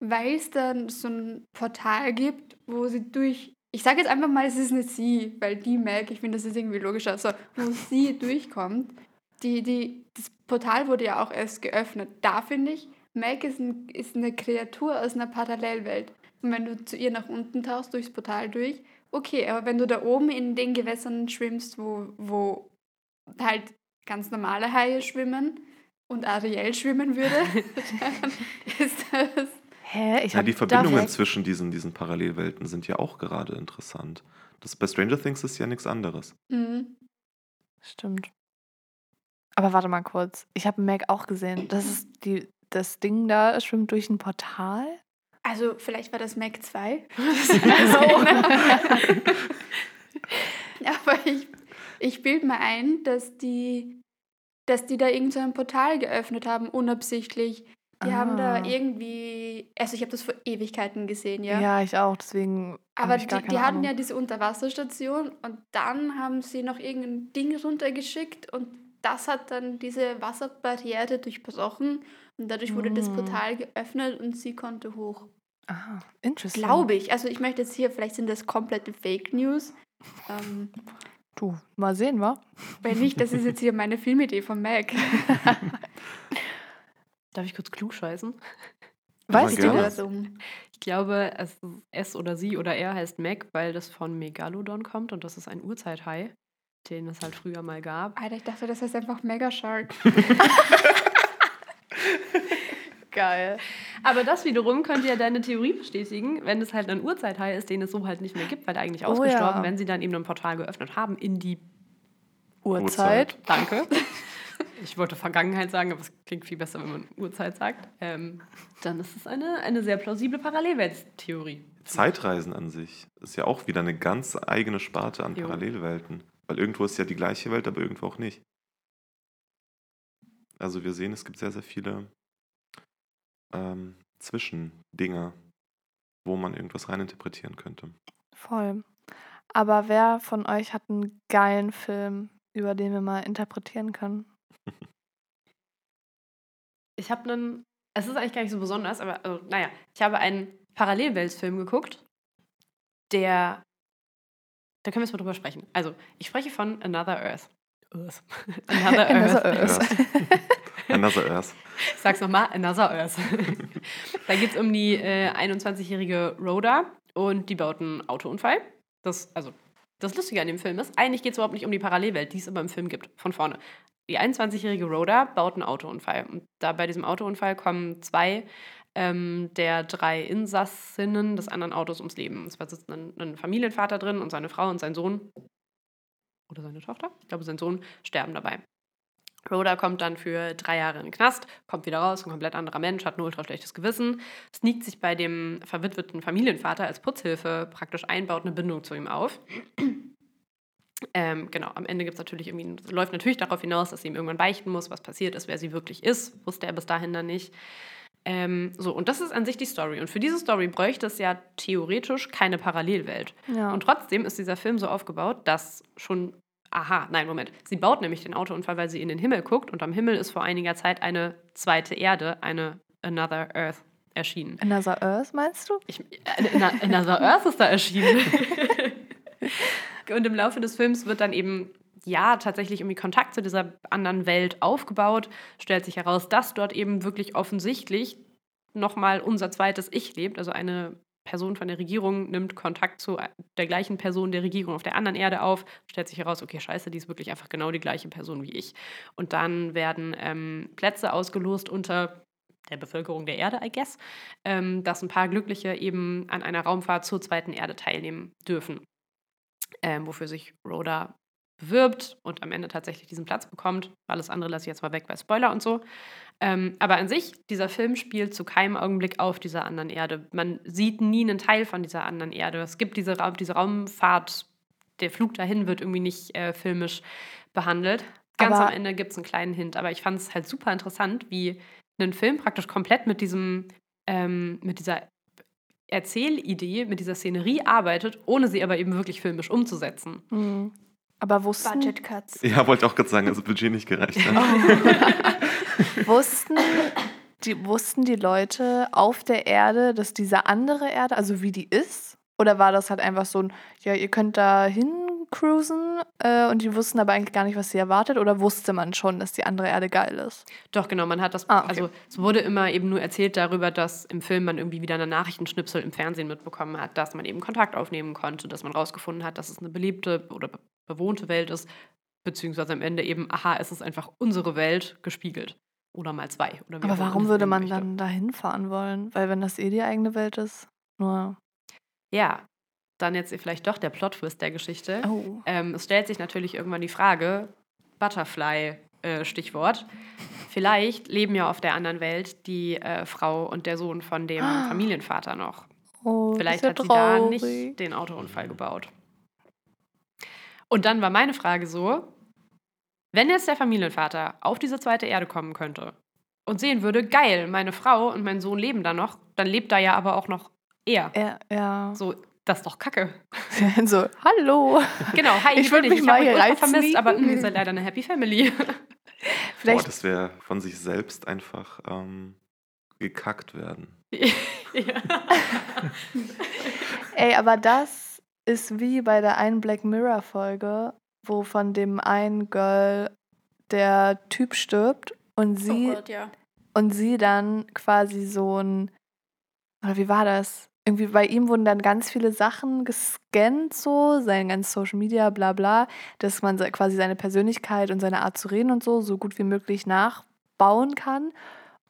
weil es dann so ein Portal gibt, wo sie durch. Ich sage jetzt einfach mal, es ist eine Sie, weil die Meg, ich finde, das ist irgendwie logischer, so, wo [laughs] sie durchkommt. Die, die, das Portal wurde ja auch erst geöffnet. Da finde ich, Meg ist, ein, ist eine Kreatur aus einer Parallelwelt. Und wenn du zu ihr nach unten tauchst, durchs Portal durch, okay, aber wenn du da oben in den Gewässern schwimmst, wo, wo halt ganz normale Haie schwimmen und Ariel schwimmen würde, [laughs] dann ist das. Hä? Ich Ja, die Verbindungen weg- zwischen diesen, diesen Parallelwelten sind ja auch gerade interessant. Das bei Stranger Things ist ja nichts anderes. Mhm. Stimmt. Aber warte mal kurz. Ich habe Meg auch gesehen. Das ist die, das Ding da schwimmt durch ein Portal. Also, vielleicht war das Mac 2. [laughs] [laughs] Aber ich, ich bilde mir ein, dass die, dass die da irgend so ein Portal geöffnet haben, unabsichtlich. Die haben da Ah. irgendwie. Also, ich habe das vor Ewigkeiten gesehen, ja. Ja, ich auch. Deswegen. Aber die, die hatten ja diese Unterwasserstation und dann haben sie noch irgendein Ding runtergeschickt und das hat dann diese Wasserbarriere durchbrochen und dadurch wurde das Mm. Portal geöffnet und sie konnte hoch. Ah, interesting. Glaube ich. Also ich möchte jetzt hier, vielleicht sind das komplette Fake News. Ähm, Du, mal sehen, wa? wenn nicht, das ist jetzt hier meine Filmidee von Mac. [laughs] Darf ich kurz klug scheißen? Weißt du das? Ich glaube, es es oder sie oder er heißt Meg, weil das von Megalodon kommt und das ist ein Urzeithai, den es halt früher mal gab. Alter, ich dachte, das heißt einfach Mega Shark. [laughs] [laughs] Geil. Aber das wiederum könnte ja deine Theorie bestätigen, wenn es halt ein Urzeithai ist, den es so halt nicht mehr gibt, weil er eigentlich Oh ausgestorben, ja. wenn sie dann eben ein Portal geöffnet haben in die Uhrzeit. Danke. [laughs] Ich wollte Vergangenheit sagen, aber es klingt viel besser, wenn man Uhrzeit sagt. Ähm, dann ist es eine, eine sehr plausible Parallelwelttheorie. Zeitreisen an sich ist ja auch wieder eine ganz eigene Sparte an Jo. Parallelwelten. Weil irgendwo ist ja die gleiche Welt, aber irgendwo auch nicht. Also wir sehen, es gibt sehr, sehr viele ähm, Zwischendinger, wo man irgendwas reininterpretieren könnte. Voll. Aber wer von euch hat einen geilen Film, über den wir mal interpretieren können? [laughs] Ich habe einen, es ist eigentlich gar nicht so besonders, aber also, naja, ich habe einen Parallelweltfilm geguckt, der, da können wir jetzt mal drüber sprechen. Also, ich spreche von Another Earth. Earth. [laughs] Another Another Earth. Earth. [laughs] Another Earth. Ich sag's nochmal, Another Earth. [laughs] da geht es um die äh, 21-jährige Rhoda und die baut einen Autounfall. Das, also, das Lustige an dem Film ist, eigentlich geht es überhaupt nicht um die Parallelwelt, die es aber im Film gibt, von vorne. Die 21-jährige Rhoda baut einen Autounfall. Und da bei diesem Autounfall kommen zwei ähm, der drei Insassinnen des anderen Autos ums Leben. Es war sitzt ein, ein Familienvater drin und seine Frau und sein Sohn oder seine Tochter, ich glaube sein Sohn, sterben dabei. Rhoda kommt dann für drei Jahre in den Knast, kommt wieder raus, ein komplett anderer Mensch, hat ein ultra schlechtes Gewissen, sneakt sich bei dem verwitweten Familienvater als Putzhilfe praktisch ein, baut eine Bindung zu ihm auf. Ähm, genau, am Ende gibt's natürlich irgendwie, läuft natürlich darauf hinaus, dass sie ihm irgendwann beichten muss, was passiert ist, wer sie wirklich ist. Wusste er bis dahin dann nicht. Ähm, so, und das ist an sich die Story. Und für diese Story bräuchte es ja theoretisch keine Parallelwelt. Ja. Und trotzdem ist dieser Film so aufgebaut, dass schon. Aha, nein, Moment. Sie baut nämlich den Autounfall, weil sie in den Himmel guckt und am Himmel ist vor einiger Zeit eine zweite Erde, eine Another Earth, erschienen. Another Earth, meinst du? Ich, äh, Another Earth ist da erschienen. [laughs] und im Laufe des Films wird dann eben, ja, tatsächlich irgendwie Kontakt zu dieser anderen Welt aufgebaut. Stellt sich heraus, dass dort eben wirklich offensichtlich nochmal unser zweites Ich lebt. Also eine Person von der Regierung nimmt Kontakt zu der gleichen Person der Regierung auf der anderen Erde auf. Stellt sich heraus, okay, scheiße, die ist wirklich einfach genau die gleiche Person wie ich. Und dann werden ähm, Plätze ausgelost unter der Bevölkerung der Erde, I guess, ähm, dass ein paar Glückliche eben an einer Raumfahrt zur zweiten Erde teilnehmen dürfen. Ähm, wofür sich Rhoda bewirbt und am Ende tatsächlich diesen Platz bekommt. Alles andere lasse ich jetzt mal weg bei Spoiler und so. Ähm, aber an sich, dieser Film spielt zu keinem Augenblick auf dieser anderen Erde. Man sieht nie einen Teil von dieser anderen Erde. Es gibt diese, Ra diese Raumfahrt, der Flug dahin wird irgendwie nicht äh, filmisch behandelt. Ganz Aber- am Ende gibt es einen kleinen Hint. Aber ich fand es halt super interessant, wie ein Film praktisch komplett mit diesem, ähm, mit dieser Erzählidee, mit dieser Szenerie arbeitet, ohne sie aber eben wirklich filmisch umzusetzen. Hm. Aber wussten, Budget Cuts. Ja, wollte auch gerade sagen, also Budget nicht gereicht. Ne? [laughs] wussten, die, wussten die Leute auf der Erde, dass diese andere Erde, also wie die ist? Oder war das halt einfach so ein, ja, ihr könnt da hin cruisen äh, und die wussten aber eigentlich gar nicht, was sie erwartet? Oder wusste man schon, dass die andere Erde geil ist? Doch, genau, man hat das, Ah, okay. also es wurde immer eben nur erzählt darüber, dass im Film man irgendwie wieder eine Nachrichtenschnipsel im Fernsehen mitbekommen hat, dass man eben Kontakt aufnehmen konnte, dass man rausgefunden hat, dass es eine belebte oder be bewohnte Welt ist, beziehungsweise am Ende eben, aha, es ist einfach unsere Welt gespiegelt. Oder mal zwei. Oder Aber warum würde man möchte. dann da hinfahren wollen? Weil wenn das eh die eigene Welt ist, nur. Ja, dann jetzt vielleicht doch der Plot-Twist der Geschichte. Oh. Ähm, es stellt sich natürlich irgendwann die Frage, Butterfly, äh, Stichwort. Vielleicht leben ja auf der anderen Welt die äh, Frau und der Sohn von dem Ah. Familienvater noch. oh Vielleicht hat sie da nicht den Autounfall gebaut. Und dann war meine Frage so, wenn jetzt der Familienvater auf diese zweite Erde kommen könnte und sehen würde, geil, meine Frau und mein Sohn leben da noch, dann lebt da ja aber auch noch er. Ja, ja. So, das ist doch kacke. [laughs] so, hallo. Genau, hi, Ich hier würd bin mich ich mal hier ultra vermisst, aber mh, ihr seid leider eine Happy Family. [laughs] Boah, Vielleicht, das wäre von sich selbst einfach ähm, gekackt werden. [laughs] ey, aber das ist wie bei der einen Black Mirror Folge, wo von dem einen Girl der Typ stirbt und sie oh Gott, ja. und sie dann quasi so ein oder wie war das? Irgendwie bei ihm wurden dann ganz viele Sachen gescannt, so, sein ganzes Social Media, bla bla, dass man quasi seine Persönlichkeit und seine Art zu reden und so so gut wie möglich nachbauen kann.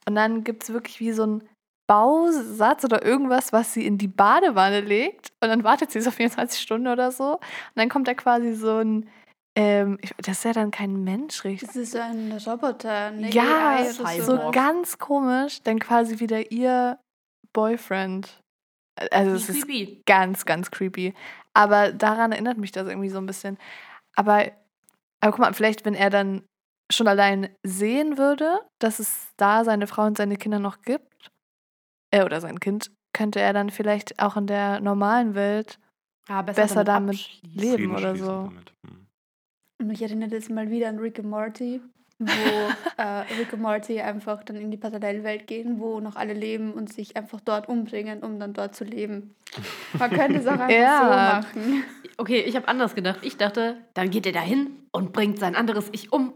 Und dann gibt es wirklich wie so ein Bausatz oder irgendwas, was sie in die Badewanne legt. Und dann wartet sie so 24 Stunden oder so. Und dann kommt da quasi so ein, ähm, ich- das ist ja dann kein Mensch, richtig. Das ist so ein Roboter. Eine Ja, AI so ganz komisch, dann quasi wieder ihr Boyfriend. Also es ist Creepy. ganz, ganz creepy. Aber daran erinnert mich das irgendwie so ein bisschen. Aber, aber guck mal, vielleicht, wenn er dann schon allein sehen würde, dass es da seine Frau und seine Kinder noch gibt, äh, oder sein Kind, könnte er dann vielleicht auch in der normalen Welt Ah, besser damit abschließen. leben. Frieden oder so. damit. Hm. Und mich erinnert jetzt mal wieder an Rick and Morty, wo äh, Rick und Morty einfach dann in die Parallelwelt gehen, wo noch alle leben und sich einfach dort umbringen, um dann dort zu leben. Man könnte es auch einfach [laughs] Ja. so machen. Okay, ich habe anders gedacht. Ich dachte, dann geht er dahin und bringt sein anderes Ich um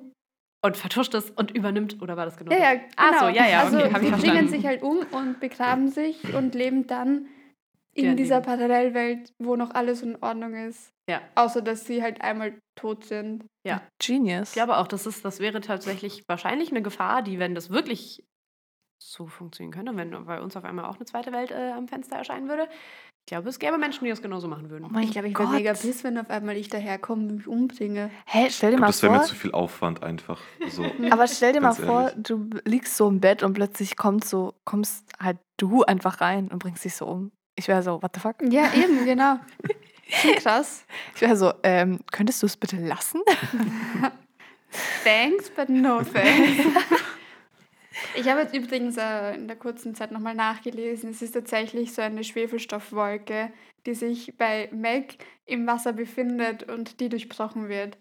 und vertuscht es und übernimmt. Oder war das genau? Ja, ja, genau. Ach so, ja, ja, also okay, ich sie bringen sich halt um und begraben sich und leben dann in Ja, dieser leben. Parallelwelt, wo noch alles in Ordnung ist. Ja. Außer, dass sie halt einmal tot sind. Genius. Ich glaube auch, das, ist, das wäre tatsächlich wahrscheinlich eine Gefahr, die, wenn das wirklich so funktionieren könnte, wenn bei uns auf einmal auch eine zweite Welt äh, am Fenster erscheinen würde, ich glaube, es gäbe Menschen, die das genauso machen oh würden. mein ich glaube, ich wäre mega piss, wenn auf einmal ich daherkomme und mich umbringe. Hä, stell dir Ich glaub, mal das wäre mir vor, zu viel Aufwand einfach. So. [laughs] aber stell dir mal vor, ehrlich. du liegst so im Bett und plötzlich kommt so, kommst halt du einfach rein und bringst dich so um. Ich wäre so, what the fuck? Ja, eben, genau. Schon krass. [laughs] Ich wäre so, ähm, könntest du es bitte lassen? [laughs] Thanks, but no thanks. Ich habe jetzt übrigens äh, in der kurzen Zeit nochmal nachgelesen. Es ist tatsächlich so eine Schwefelstoffwolke, die sich bei Meg im Wasser befindet und die durchbrochen wird.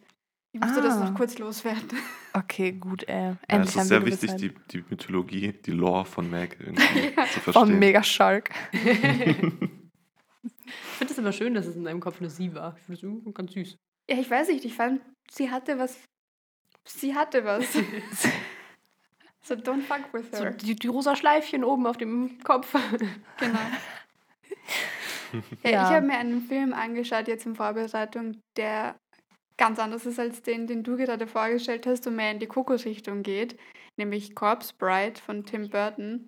Ich musste das Ah. noch kurz loswerden. [laughs] Okay, gut, äh, Ja, endlich es haben ist sehr wichtig, die, die Mythologie, die Lore von Meg irgendwie [laughs] zu verstehen. Vom Mega Shark. [laughs] Ich finde es immer schön, dass es in deinem Kopf eine Sie war. Ich finde es irgendwie ganz süß. Ja, ich weiß nicht, ich fand, sie hatte was. Sie hatte was. so don't fuck with So, her. die, die rosa Schleifchen oben auf dem Kopf. Genau. ja, Ja. Ich habe mir einen Film angeschaut jetzt in Vorbereitung, der ganz anders ist als den, den du gerade vorgestellt hast und mehr in die Coco-Richtung geht, nämlich Corpse Bride von Tim Burton.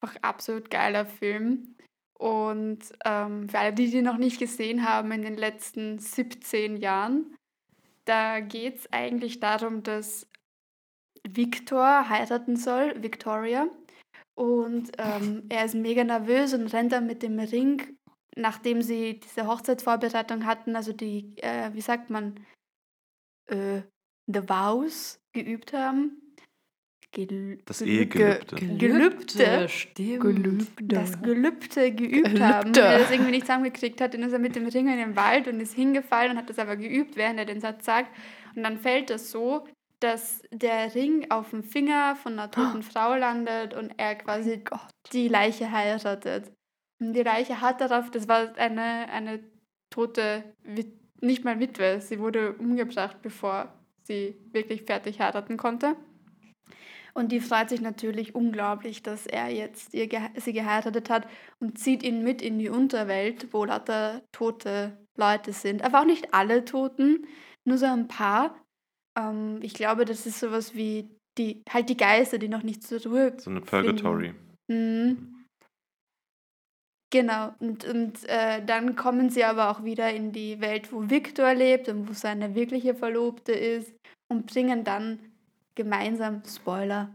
Einfach absolut geiler Film. Und ähm, für alle, die die noch nicht gesehen haben in den letzten 17 Jahren, da geht es eigentlich darum, dass Victor heiraten soll, Victoria. Und ähm, er ist mega nervös und rennt dann mit dem Ring, nachdem sie diese Hochzeitsvorbereitung hatten, also die, äh, wie sagt man, äh, The Vows geübt haben. Gel Das Gel- Ehegelübde. Gelübde. Stimmt. Gelübde. das Gelübde geübt Gelübde. haben. Und er das irgendwie nicht zusammengekriegt hat, dann ist er mit dem Ring in den Wald und ist hingefallen und hat das aber geübt, während er den Satz sagt. Und dann fällt das so, dass der Ring auf dem Finger von einer toten [gasps] Frau landet und er quasi die Leiche heiratet. Und die Leiche hat darauf, das war eine, eine tote, Wit nicht mal Witwe, sie wurde umgebracht, bevor sie wirklich fertig heiraten konnte. Und die freut sich natürlich unglaublich, dass er jetzt ihr sie geheiratet hat und zieht ihn mit in die Unterwelt, wo lauter tote Leute sind. Aber auch nicht alle Toten, nur so ein paar. Ähm, ich glaube, das ist sowas wie die, halt die Geister, die noch nicht zurück. So eine Purgatory. Mhm. Genau, und, und äh, dann kommen sie aber auch wieder in die Welt, wo Victor lebt und wo seine wirkliche Verlobte ist und bringen dann gemeinsam, Spoiler,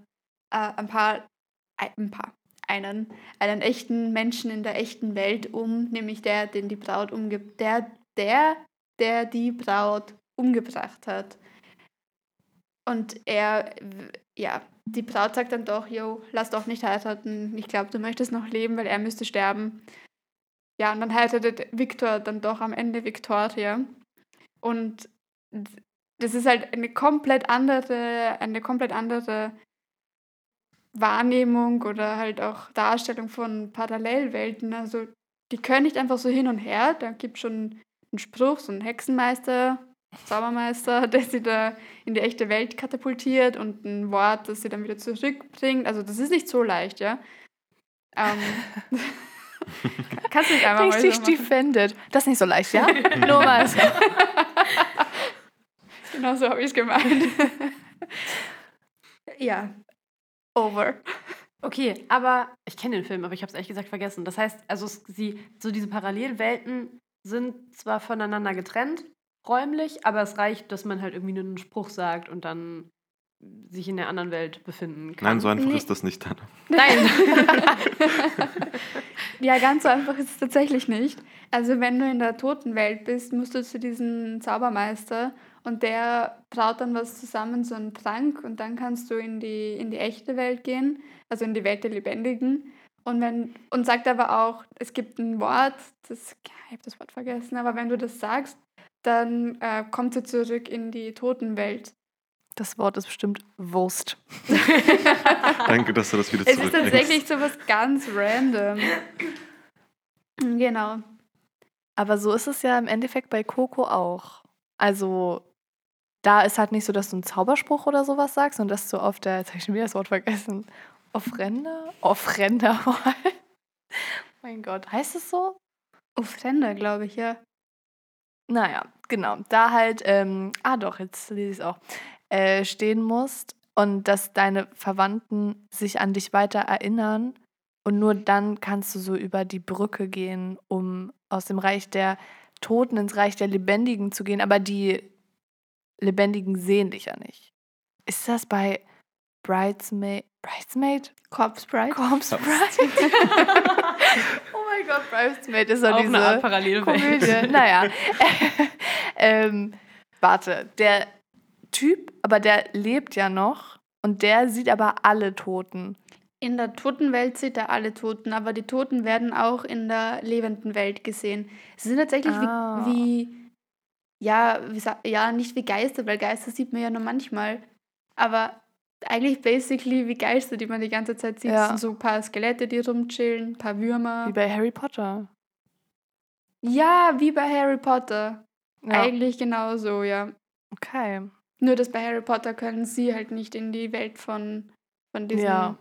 äh, ein paar, ein paar, einen, einen echten Menschen in der echten Welt um, nämlich der, den die Braut umge der, der, der die Braut umgebracht hat. Und er, ja, die Braut sagt dann doch, jo, lass doch nicht heiraten. Ich glaube, du möchtest noch leben, weil er müsste sterben. Ja, und dann heiratet Victor dann doch am Ende Victoria. Und das ist halt eine komplett andere, eine komplett andere Wahrnehmung oder halt auch Darstellung von Parallelwelten. Also die können nicht einfach so hin und her. Da gibt es schon einen Spruch, so einen Hexenmeister, Zaubermeister, [laughs] der sie da in die echte Welt katapultiert und ein Wort, das sie dann wieder zurückbringt. Also das ist nicht so leicht, ja. Ähm, [laughs] kannst du nicht einfach mal Richtig so defended. Das ist nicht so leicht, ja? [laughs] Nur mal so. Genau so habe ich es gemeint. ja. Over. Okay, aber ich kenne den Film, aber ich habe es ehrlich gesagt vergessen. Das heißt, also sie, so diese Parallelwelten sind zwar voneinander getrennt, räumlich, aber es reicht, dass man halt irgendwie einen Spruch sagt und dann sich in der anderen Welt befinden kann. Nein, so einfach Nee. ist das nicht dann. Nein. [laughs] Ja, ganz so einfach ist es tatsächlich nicht. Also wenn du in der Totenwelt bist, musst du zu diesem Zaubermeister und der traut dann was zusammen, so einen Trank und dann kannst du in die, in die echte Welt gehen, also in die Welt der Lebendigen. Und, wenn, und sagt aber auch, es gibt ein Wort, das, ich habe das Wort vergessen, aber wenn du das sagst, dann äh, kommt er zurück in die Totenwelt. Das Wort ist bestimmt Wurst. [laughs] Danke, dass du das wieder Es ist zurückbringst. tatsächlich so was ganz random. Genau. Aber so ist es ja im Endeffekt bei Coco auch. Also da ist halt nicht so, dass du einen Zauberspruch oder sowas sagst und dass du auf der, jetzt habe ich schon wieder das Wort vergessen, Offrende? Offrende. [laughs] mein Gott, heißt es so? Ofrenda, glaube ich, ja. Naja, genau. Da halt, ähm, ah doch, jetzt lese ich es auch, äh, stehen musst und dass deine Verwandten sich an dich weiter erinnern und nur dann kannst du so über die Brücke gehen, um aus dem Reich der Toten ins Reich der Lebendigen zu gehen, aber die Lebendigen sehen dich ja nicht. Ist das bei Bridesmaid? Bridesmaid? Corpse Bride. Corpse Bride? [laughs] oh mein Gott, Bridesmaid ist doch Auch diese eine Art Parallelwelt. Komödie. naja. [laughs] ähm, warte, der Typ, aber der lebt ja noch und der sieht aber alle Toten. In der Totenwelt sieht er alle Toten, aber die Toten werden auch in der lebenden Welt gesehen. Sie sind tatsächlich Ah. wie, wie, ja, wie, ja, nicht wie Geister, weil Geister sieht man ja nur manchmal, aber eigentlich basically wie Geister, die man die ganze Zeit sieht. Ja. So ein paar Skelette, die rumchillen, ein paar Würmer. Wie bei Harry Potter. ja, wie bei Harry Potter. Ja. Eigentlich genauso, ja. Okay. Nur, dass bei Harry Potter können sie halt nicht in die Welt von, von diesem, Ja.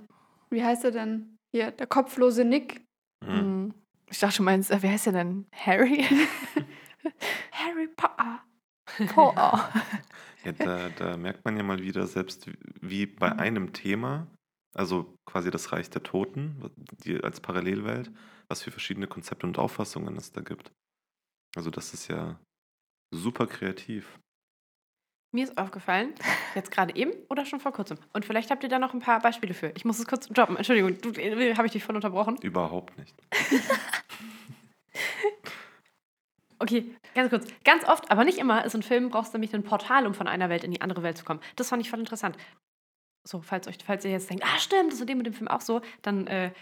wie heißt er denn? Hier, der kopflose Nick. Mhm. Hm. Ich dachte schon, meinst, äh, wer heißt der denn? Harry? [laughs] Harry Potter. oh. [laughs] Ja, da, da merkt man ja mal wieder, selbst wie bei einem Thema, also quasi das Reich der Toten, die als Parallelwelt, was für verschiedene Konzepte und Auffassungen es da gibt. Also das ist ja super kreativ. Mir ist aufgefallen, jetzt gerade eben oder schon vor kurzem. Und vielleicht habt ihr da noch ein paar Beispiele für. Ich muss es kurz droppen. Entschuldigung, äh, habe ich dich voll unterbrochen? Überhaupt nicht. [laughs] Okay, ganz kurz. Ganz oft, aber nicht immer, ist in Filmen brauchst du nämlich ein Portal, um von einer Welt in die andere Welt zu kommen. Das fand ich voll interessant. So, falls, euch, falls ihr jetzt denkt, ah stimmt, das ist in dem und dem Film auch so, dann, äh,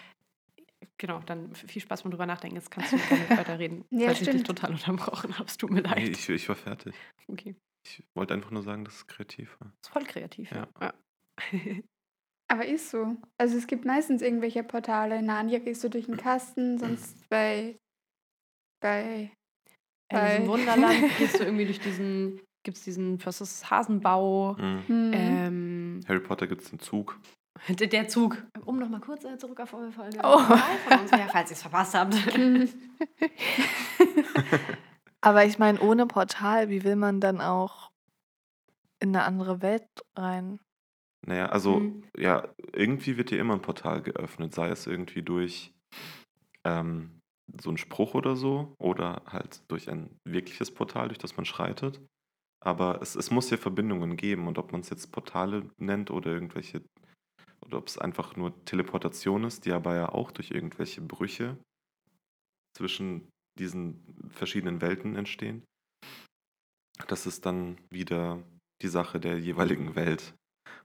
genau, dann viel Spaß beim drüber nachdenken. Jetzt kannst du gerne [laughs] weiterreden, Ja, falls ich dich stimmt. total unterbrochen habe. Es tut mir Nee, leid. ich, ich war fertig. Okay, Ich wollte einfach nur sagen, dass es kreativ war. ist voll kreativ. Ja. Ja. ja. [laughs] Aber ist so. Also es gibt meistens irgendwelche Portale. In Narnia gehst du durch einen Kasten, sonst bei, bei In diesem Wunderland [laughs] gehst du irgendwie durch diesen, gibt es diesen, was ist Hasenbau. Mhm. hm, Ähm, Harry Potter gibt es den Zug. der, der Zug. Um nochmal kurz äh, zurück auf eure Folge. Oh. Von uns her, falls ihr es verpasst habt. [laughs] Aber ich meine, ohne Portal, wie will man dann auch in eine andere Welt rein? Naja, also Mhm. ja, irgendwie wird dir immer ein Portal geöffnet, sei es irgendwie durch ähm, so einen Spruch oder so oder halt durch ein wirkliches Portal, durch das man schreitet. Aber es, es muss ja Verbindungen geben und ob man es jetzt Portale nennt oder irgendwelche, oder ob es einfach nur Teleportation ist, die aber ja auch durch irgendwelche Brüche zwischen diesen verschiedenen Welten entstehen. Das ist dann wieder die Sache der jeweiligen Welt,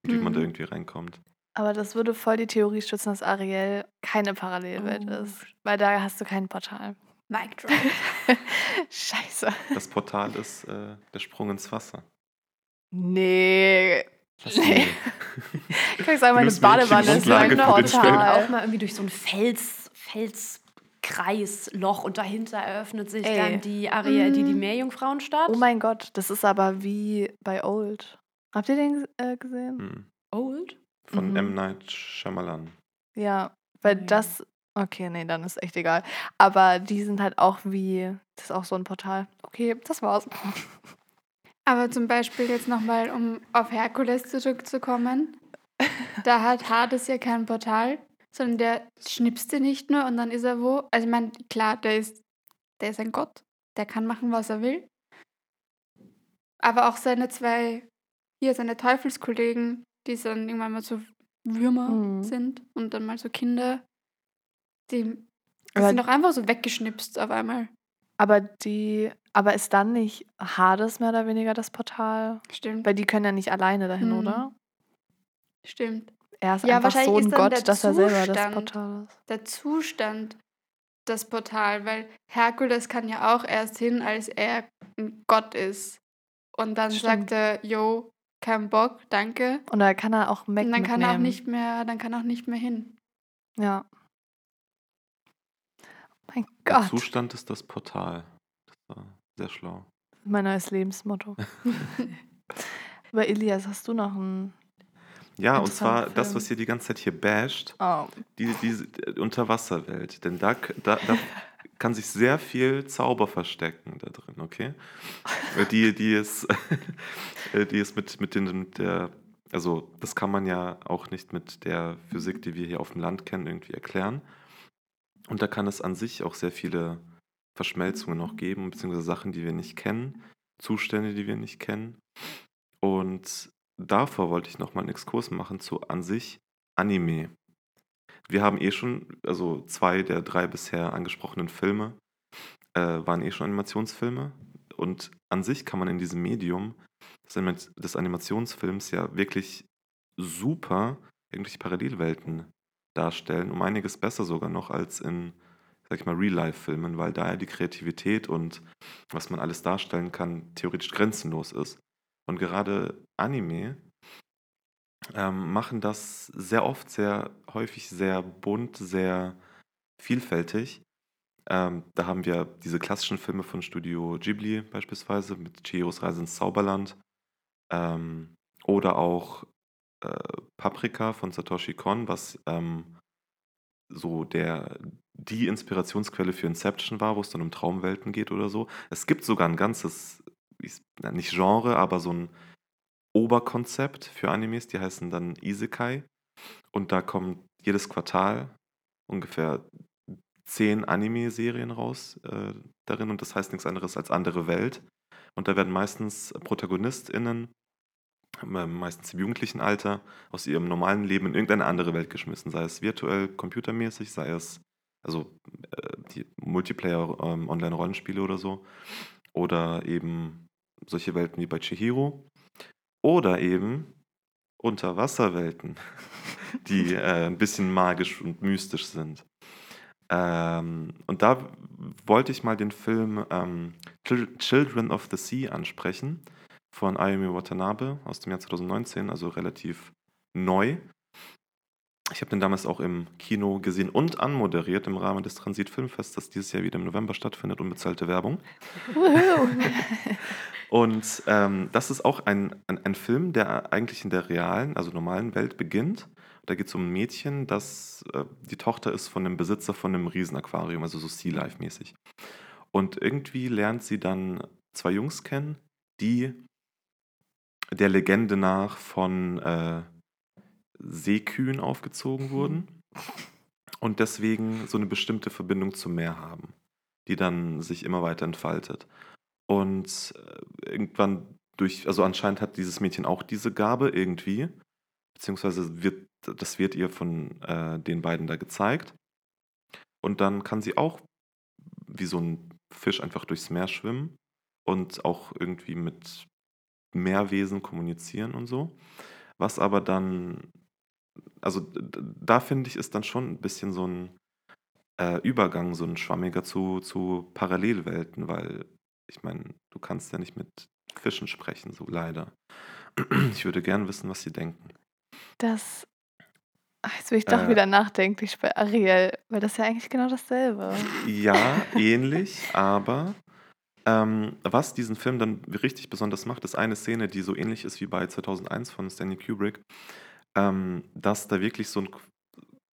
und wie man da Mhm. irgendwie reinkommt. Aber das würde voll die Theorie stützen, dass Ariel keine Parallelwelt Oh. ist. Weil da hast du kein Portal. Mic [laughs] drop. Scheiße. Das Portal ist äh, der Sprung ins Wasser. Nee. Was Nee. Ich kann sagen, meine Badewanne ist so ein. Portal. auch mal irgendwie durch so ein Fels, Felskreisloch und dahinter eröffnet sich Ey. dann die Aria, die, die Mhm. Meerjungfrauenstadt. Oh mein Gott, das ist aber wie bei Old. Habt ihr den äh, gesehen? Hm. Old? Von Mhm. M. Night Shyamalan. Ja, weil Nee. das. Okay, nee, dann ist echt egal. Aber die sind halt auch wie. Das ist auch so ein Portal. Okay, das war's. [laughs] Aber zum Beispiel jetzt nochmal, um auf Herkules zurückzukommen. [laughs] Da hat Hades ja kein Portal, sondern der schnipste nicht nur und dann ist er wo. Also ich meine, klar, der ist, der ist ein Gott. Der kann machen, was er will. Aber auch seine zwei, hier seine Teufelskollegen, die dann irgendwann mal so Würmer Mhm. sind und dann mal so Kinder, die, die Aber- sind doch einfach so weggeschnipst auf einmal. Aber die, aber ist dann nicht Hades mehr oder weniger das Portal? Stimmt. Weil die können ja nicht alleine dahin, Mhm. oder? Stimmt. Er ist Ja, einfach wahrscheinlich so ein Gott, dass er selber das Zustand Portal ist. Der Zustand, das Portal, weil Herkules kann ja auch erst hin, als er ein Gott ist. Und dann Stimmt. sagt er, yo, kein Bock, danke. Und da kann er auch Mac Und dann kann er auch mitnehmen. nicht mehr, dann kann er auch nicht mehr hin. Ja. Mein Der Gott. Zustand ist das Portal. Das war sehr schlau. Mein neues Lebensmotto. [laughs] Aber Elias, hast du noch ein. Ja, und zwar das, Film. was ihr die ganze Zeit hier basht, Oh. die, diese äh, Unterwasserwelt. Denn da, da, da [laughs] kann sich sehr viel Zauber verstecken da drin, okay? [laughs] Äh, Die, die ist, [laughs] äh, die ist mit, mit, den, mit der, also das kann man ja auch nicht mit der Physik, die wir hier auf dem Land kennen, irgendwie erklären. Und da kann es an sich auch sehr viele Verschmelzungen noch geben, beziehungsweise Sachen, die wir nicht kennen, Zustände, die wir nicht kennen. Und davor wollte ich nochmal einen Exkurs machen zu an sich Anime. Wir haben eh schon, also zwei der drei bisher angesprochenen Filme äh, waren eh schon Animationsfilme. Und an sich kann man in diesem Medium des, des Animationsfilms ja wirklich super irgendwelche Parallelwelten darstellen, um einiges besser sogar noch als in, sag ich mal, Real-Life-Filmen, weil da ja die Kreativität und was man alles darstellen kann, theoretisch grenzenlos ist. Und gerade Anime ähm, machen das sehr oft, sehr häufig, sehr bunt, sehr vielfältig. Ähm, da haben wir diese klassischen Filme von Studio Ghibli beispielsweise mit Chihiros Reise ins Zauberland ähm, oder auch äh, Paprika von Satoshi Kon, was ähm, so der die Inspirationsquelle für Inception war, wo es dann um Traumwelten geht oder so. Es gibt sogar ein ganzes, nicht Genre, aber so ein Oberkonzept für Animes, die heißen dann Isekai. Und da kommen jedes Quartal ungefähr zehn Anime-Serien raus äh, darin und das heißt nichts anderes als andere Welt. Und da werden meistens ProtagonistInnen, äh, meistens im jugendlichen Alter, aus ihrem normalen Leben in irgendeine andere Welt geschmissen, sei es virtuell, computermäßig, sei es also äh, die Multiplayer-Online-Rollenspiele oder so. Oder eben solche Welten wie bei Chihiro. Oder eben Unterwasserwelten, [laughs] die äh, ein bisschen magisch und mystisch sind. Ähm, und da wollte ich mal den Film ähm, Chil- Children of the Sea ansprechen von Ayumi Watanabe aus dem Jahr 2019, also relativ neu. Ich habe den damals auch im Kino gesehen und anmoderiert im Rahmen des Transit Filmfests, das dieses Jahr wieder im November stattfindet, unbezahlte Werbung. [laughs] Und ähm, das ist auch ein, ein, ein Film, der eigentlich in der realen, also normalen Welt beginnt. Da geht es um ein Mädchen, das äh, die Tochter ist von einem Besitzer von einem Riesenaquarium, also so Sea Life mäßig. Und irgendwie lernt sie dann zwei Jungs kennen, die der Legende nach von äh, Seekühen aufgezogen wurden und deswegen so eine bestimmte Verbindung zum Meer haben, die dann sich immer weiter entfaltet. Und äh, irgendwann durch, also anscheinend hat dieses Mädchen auch diese Gabe irgendwie, beziehungsweise wird, das wird ihr von äh, den beiden da gezeigt. Und dann kann sie auch wie so ein Fisch einfach durchs Meer schwimmen und auch irgendwie mit Meerwesen kommunizieren und so. Was aber dann, also da finde ich, ist dann schon ein bisschen so ein äh, Übergang, so ein schwammiger zu, zu Parallelwelten, weil ich meine, du kannst ja nicht mit Fischen sprechen, so leider. [clears throat] Ich würde gern wissen, was sie denken. Das. Ach, Jetzt bin ich doch Äh. wieder nachdenklich bei Ariel, weil das ist ja eigentlich genau dasselbe. Ja, [laughs] ähnlich, aber ähm, was diesen Film dann richtig besonders macht, ist eine Szene, die so ähnlich ist wie bei 2001 von Stanley Kubrick, ähm, dass da wirklich so ein qu-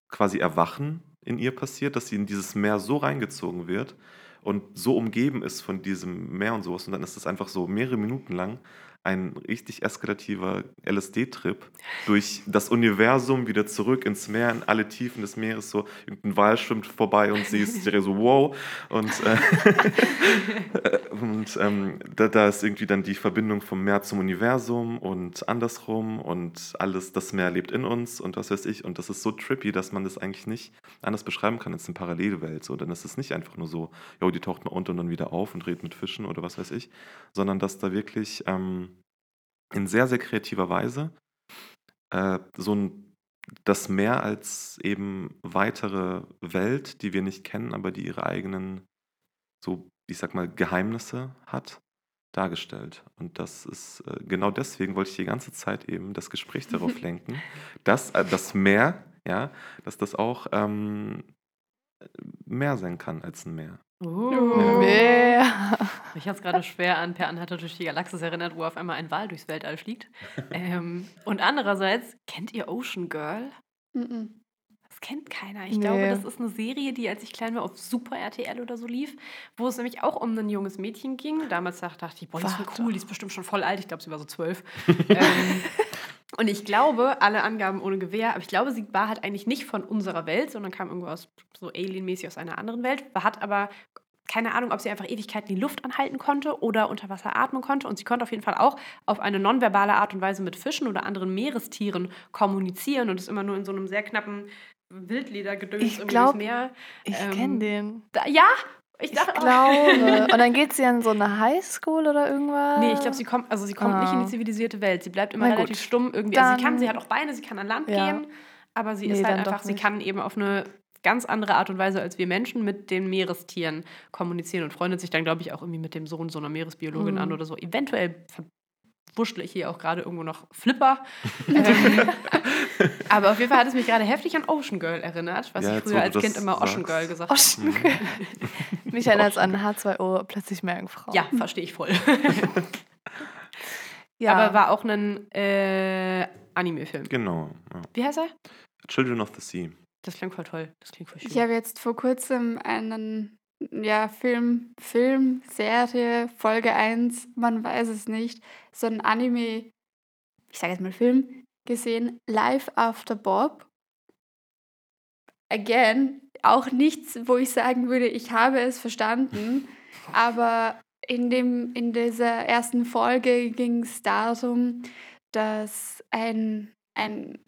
quasi Erwachen in ihr passiert, dass sie in dieses Meer so reingezogen wird und so umgeben ist von diesem Meer und sowas und dann ist es einfach so mehrere Minuten lang ein richtig eskalativer LSD-Trip durch das Universum wieder zurück ins Meer, in alle Tiefen des Meeres. So irgendein Wal schwimmt vorbei und sie ist direkt so wow. Und, äh, [laughs] und ähm, da, da ist irgendwie dann die Verbindung vom Meer zum Universum und andersrum und alles, das Meer lebt in uns und was weiß ich. Und das ist so trippy, dass man das eigentlich nicht anders beschreiben kann als eine Parallelwelt. So, denn es ist nicht einfach nur so, jo, die taucht mal unter und dann wieder auf und redet mit Fischen oder was weiß ich, sondern dass da wirklich ähm, in sehr, sehr kreativer Weise äh, so ein das Meer als eben weitere Welt, die wir nicht kennen, aber die ihre eigenen, so, ich sag mal, Geheimnisse hat, dargestellt. Und das ist äh, genau deswegen wollte ich die ganze Zeit eben das Gespräch darauf [laughs] lenken, dass äh, das Meer, ja, dass das auch ähm, mehr sein kann als ein Meer. Uh. Mehr. [laughs] Mich hat es gerade schwer an Per Anhalter durch die Galaxis erinnert, wo auf einmal ein Wal durchs Weltall fliegt. [laughs] ähm, und andererseits, kennt ihr Ocean Girl? Mhm. Das kennt keiner. Ich Nee. glaube, das ist eine Serie, die, als ich klein war, auf Super RTL oder so lief, wo es nämlich auch um ein junges Mädchen ging. Damals dachte ich, boah, die ist voll cool, die ist bestimmt schon voll alt. Ich glaube, sie war so zwölf. [laughs] ähm, und ich glaube, alle Angaben ohne Gewehr, aber ich glaube, sie war halt eigentlich nicht von unserer Welt, sondern kam irgendwo aus so alienmäßig aus einer anderen Welt, hat aber keine Ahnung, ob sie einfach Ewigkeiten die Luft anhalten konnte oder unter Wasser atmen konnte. Und sie konnte auf jeden Fall auch auf eine nonverbale Art und Weise mit Fischen oder anderen Meerestieren kommunizieren und ist immer nur in so einem sehr knappen Wildledergedöns Ich irgendwie glaub, Meer. Ich Ähm, kenne den. Da, ja, ich Ich dachte auch. glaube. [laughs] Und dann geht sie an so eine Highschool oder irgendwas. Nee, ich glaube, sie kommt, also sie kommt nicht in Ah. die zivilisierte Welt. Sie bleibt immer Na relativ gut. stumm irgendwie. also sie kann, Dann- sie hat auch Beine, sie kann an Land Ja. gehen, aber sie Nee, ist halt dann einfach, sie kann eben auf eine ganz andere Art und Weise als wir Menschen mit den Meerestieren kommunizieren und freundet sich dann, glaube ich, auch irgendwie mit dem Sohn so einer Meeresbiologin Mhm. an oder so. Eventuell verwurschtle ich hier auch gerade irgendwo noch Flipper. [laughs] ähm, aber auf jeden Fall hat es mich gerade heftig an Ocean Girl erinnert, was Ja, ich früher als Kind immer Ocean. Girl gesagt habe. Ocean Girl. Mich erinnert es an H2O, plötzlich Meerjungfrau. Ja, verstehe ich voll. [laughs] ja. Aber war auch ein äh, Anime-Film. Genau. Ja. Wie heißt er? Children of the Sea. Das klingt voll toll. Das klingt voll schön. Ich habe jetzt vor kurzem einen ja, Film, Film, Serie, Folge 1, man weiß es nicht, so ein Anime, ich sage jetzt mal Film, gesehen, Live After Bob. Again, auch nichts, wo ich sagen würde, ich habe es verstanden, aber in, dem, in dieser ersten Folge ging es darum, dass ein, ein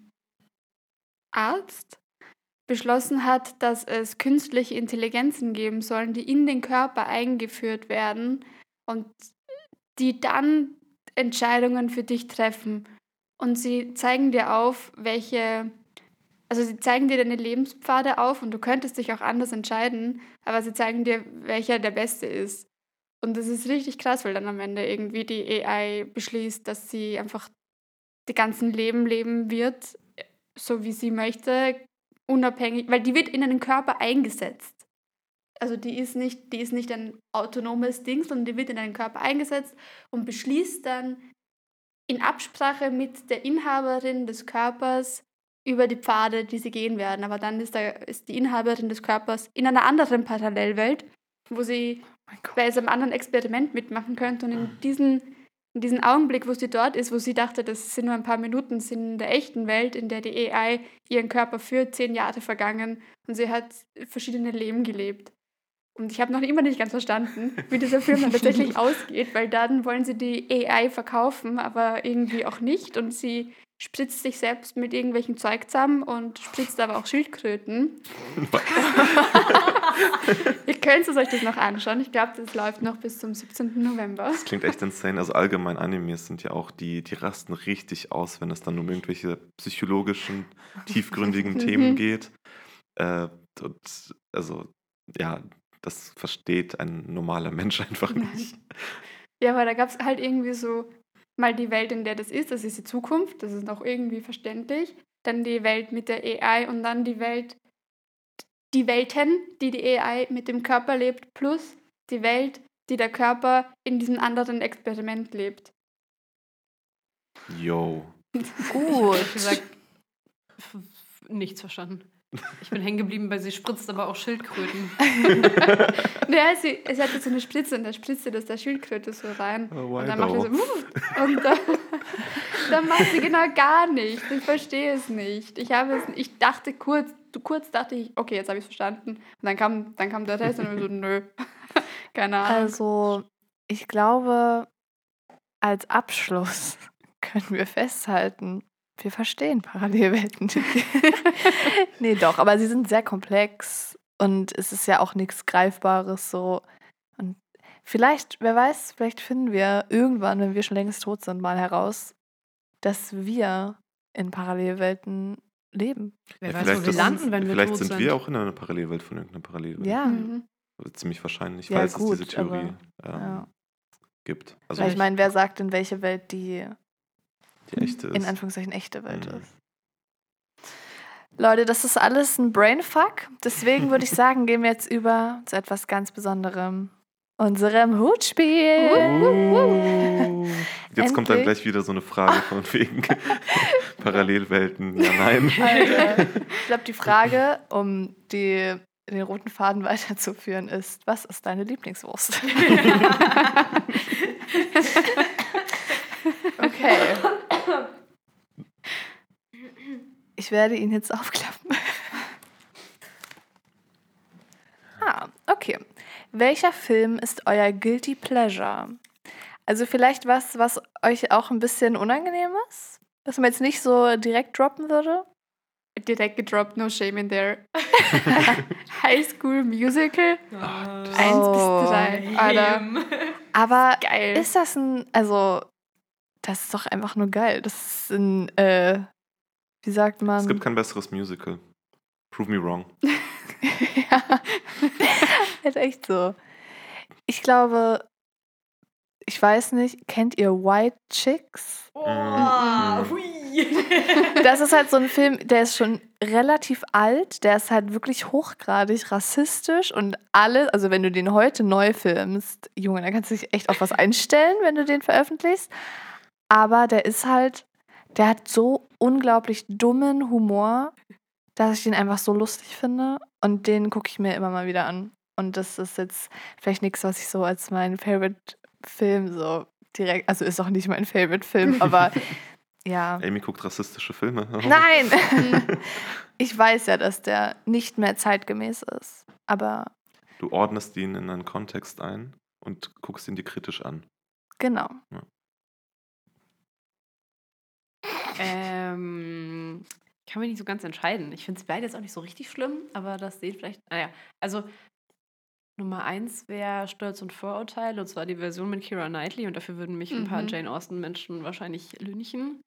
Arzt beschlossen hat, dass es künstliche Intelligenzen geben sollen, die in den Körper eingeführt werden und die dann Entscheidungen für dich treffen. Und sie zeigen dir auf, welche, also sie zeigen dir deine Lebenspfade auf und du könntest dich auch anders entscheiden, aber sie zeigen dir, welcher der beste ist. Und das ist richtig krass, weil dann am Ende irgendwie die AI beschließt, dass sie einfach die ganzen Leben leben wird, so wie sie möchte, unabhängig, weil die wird in einen Körper eingesetzt. Also die ist nicht, die ist nicht ein autonomes Ding, sondern die wird in einen Körper eingesetzt und beschließt dann in Absprache mit der Inhaberin des Körpers über die Pfade, die sie gehen werden. Aber dann ist, da, ist die Inhaberin des Körpers in einer anderen Parallelwelt, wo sie Gott. bei einem anderen Experiment mitmachen könnte. Und in diesen, in diesen Augenblick, wo sie dort ist, wo sie dachte, das sind nur ein paar Minuten, sind in der echten Welt, in der die AI ihren Körper führt, zehn Jahre vergangen und sie hat verschiedene Leben gelebt. Und ich habe noch immer nicht ganz verstanden, wie dieser Film dann tatsächlich [laughs] ausgeht, weil dann wollen sie die AI verkaufen, aber irgendwie auch nicht. Und sie spritzt sich selbst mit irgendwelchen Zeug zusammen und spritzt aber auch Schildkröten. [laughs] Ihr könnt es euch das noch anschauen. Ich glaube, das läuft noch bis zum 17. November. Das klingt echt insane. Also allgemein Animes sind ja auch, die, die rasten richtig aus, wenn es dann um irgendwelche psychologischen, tiefgründigen [laughs] Themen geht. Äh, und also, ja, das versteht ein normaler Mensch einfach nicht. Ja, aber da gab es halt irgendwie so mal die Welt, in der das ist, das ist die Zukunft, das ist noch irgendwie verständlich. Dann die Welt mit der AI und dann die Welt, die Welten, die die AI mit dem Körper lebt, plus die Welt, die der Körper in diesem anderen Experiment lebt. Yo. Gut. Ehrlich gesagt, nichts verstanden. Ich bin hängen geblieben, weil sie spritzt aber auch Schildkröten. [laughs] Naja, sie, es hatte so eine Spritze und da spritzte das der Schildkröte so rein. Oh, und dann macht sie so, und dann, [laughs] dann macht sie genau gar nichts. Ich verstehe es nicht. Ich habe es, ich dachte kurz, du kurz dachte ich, okay, jetzt habe ich es verstanden. Und dann kam, dann kam der Test und ich so, nö. [laughs] Keine Ahnung. Also, ich glaube, als Abschluss können wir festhalten, wir verstehen Parallelwelten. [laughs] nee, doch, aber sie sind sehr komplex und es ist ja auch nichts Greifbares so. Und vielleicht, wer weiß, vielleicht finden wir irgendwann, wenn wir schon längst tot sind, mal heraus, dass wir in Parallelwelten leben. Wer Ja, weiß, vielleicht wo wir landen, wenn wir vielleicht tot sind sind. wir auch in einer Parallelwelt von irgendeiner Parallelwelt. Ja. Mhm. Also ziemlich wahrscheinlich, Ja, falls gut, es diese Theorie aber- ähm, ja. gibt. Also Weil ich meine, wer sagt, in welche Welt die die echte in ist. Anführungszeichen echte Welt Mhm. ist. Leute, das ist alles ein Brainfuck. Deswegen würde ich [laughs] sagen, gehen wir jetzt über zu etwas ganz Besonderem. Unserem Hutspiel. Uh, [laughs] Jetzt kommt dann gleich wieder so eine Frage [laughs] von wegen Parallelwelten. Ja, nein. Alter. Ich glaube, die Frage, um die, den roten Faden weiterzuführen, ist: Was ist deine Lieblingswurst? okay. Ich werde ihn jetzt [laughs] aufklappen. ah, okay. Welcher Film ist euer Guilty Pleasure? Also vielleicht was, was euch auch ein bisschen unangenehm ist? Was man jetzt nicht so direkt droppen würde? Direkt gedroppt, no shame in there. [laughs] High School Musical. Eins Oh. bis drei. Alter, Aber geil. ist das ein, also, das ist doch einfach nur geil. Das ist ein, äh, wie sagt man? Es gibt kein besseres Musical. Prove me wrong. [laughs] ja, [laughs] ist echt so. Ich glaube, ich weiß nicht, kennt ihr White Chicks? Oh, Mhm. hui. [laughs] Das ist halt so ein Film, der ist schon relativ alt, der ist halt wirklich hochgradig rassistisch und alle, also wenn du den heute neu filmst, Junge, dann kannst du dich echt auf was einstellen, wenn du den veröffentlichst. Aber der ist halt, der hat so unglaublich dummen Humor, dass ich den einfach so lustig finde und den gucke ich mir immer mal wieder an. Und das ist jetzt vielleicht nichts, was ich so als mein Favorite Film so direkt, also ist auch nicht mein Favorite Film, [laughs] aber ja. Amy guckt rassistische Filme. [laughs] [laughs] Nein! ich weiß ja, dass der nicht mehr zeitgemäß ist. Aber Du ordnest ihn in einen Kontext ein und guckst ihn dir kritisch an. genau. Ähm, ich kann mich nicht so ganz entscheiden. Ich finde es beide jetzt auch nicht so richtig schlimm, aber das sehen vielleicht. Naja, also Nummer eins wäre Stolz und Vorurteil, und zwar die Version mit Kira Knightley, und dafür würden mich ein paar Mhm. Jane Austen-Menschen wahrscheinlich lünchen.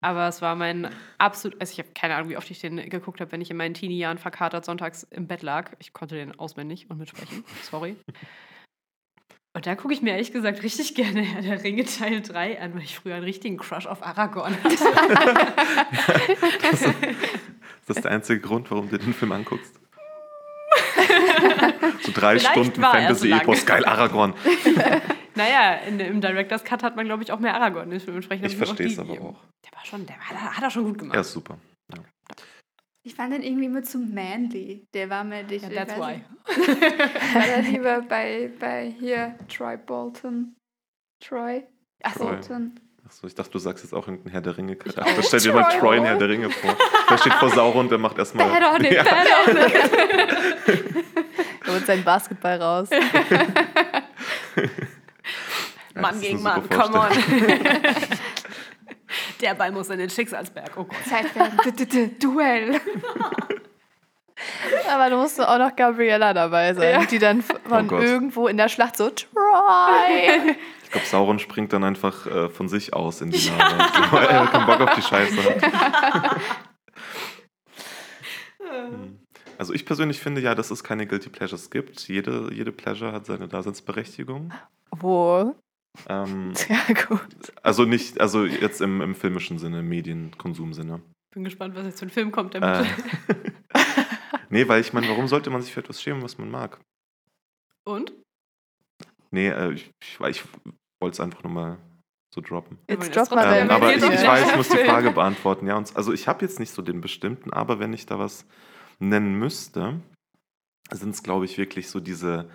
Aber es war mein absolut. Also, ich habe keine Ahnung, wie oft ich den geguckt habe, wenn ich in meinen Teenie-Jahren verkatert sonntags im Bett lag. Ich konnte den auswendig und mitsprechen. Sorry. Und da gucke ich mir ehrlich gesagt richtig gerne Herr der Ringe Teil 3 an, weil ich früher einen richtigen Crush auf Aragorn hatte. [laughs] Das ist das der einzige Grund, warum du den Film anguckst? so drei Vielleicht Stunden so Fantasy-Epos, lang. geil, Aragorn. naja, in, im Director's Cut hat man, glaube ich, auch mehr Aragorn. Dementsprechend Ich verstehe es aber auch. Der war schon, der war, hat er schon gut gemacht. Er ist super. Ich fand den irgendwie immer zu manly. Der war mir nicht. Ja, that's why. nicht. Ich [laughs] war da lieber [laughs] bei, bei hier Troy Bolton. Troy Ach so. Troy. Bolton. Achso, ich dachte, du sagst jetzt auch irgendein Herr der Ringe. auch. Charakter. Stell dir mal Troy Troy in Herr der Ringe vor. Der steht vor Sauron und der macht [laughs] erstmal. Bad on it, Ja. bad on it. Er holt seinen Basketball raus. Mann gegen Mann, come on. Der Ball muss in den Schicksalsberg. Oh Gott. Zeit für ein D- D- D- Duell. Aber du musst auch noch Gabriella dabei sein, Ja. die dann von Oh irgendwo in der Schlacht so Troy. [laughs] Ich glaube, Sauron springt dann einfach äh, von sich aus in die Lava, [laughs] weil er keinen Bock auf die Scheiße hat. [laughs] Also ich persönlich finde ja, dass es keine Guilty Pleasures gibt. Jede, jede Pleasure hat seine Daseinsberechtigung. Wo? Ähm, [laughs] Ja, gut. also nicht, also jetzt im, im filmischen Sinne, im Medienkonsumsinne. Bin gespannt, was jetzt für ein Film kommt Äh, damit. [laughs] nee, weil ich meine, warum sollte man sich für etwas schämen, was man mag? Und? Nee, äh, ich, ich, ich wollte es einfach nur mal so droppen. Jetzt man trotzdem Ähm, aber ich, ich weiß, ich muss die Frage beantworten. Ja, und, also ich habe jetzt nicht so den bestimmten, aber wenn ich da was nennen müsste, sind es, glaube ich, wirklich so diese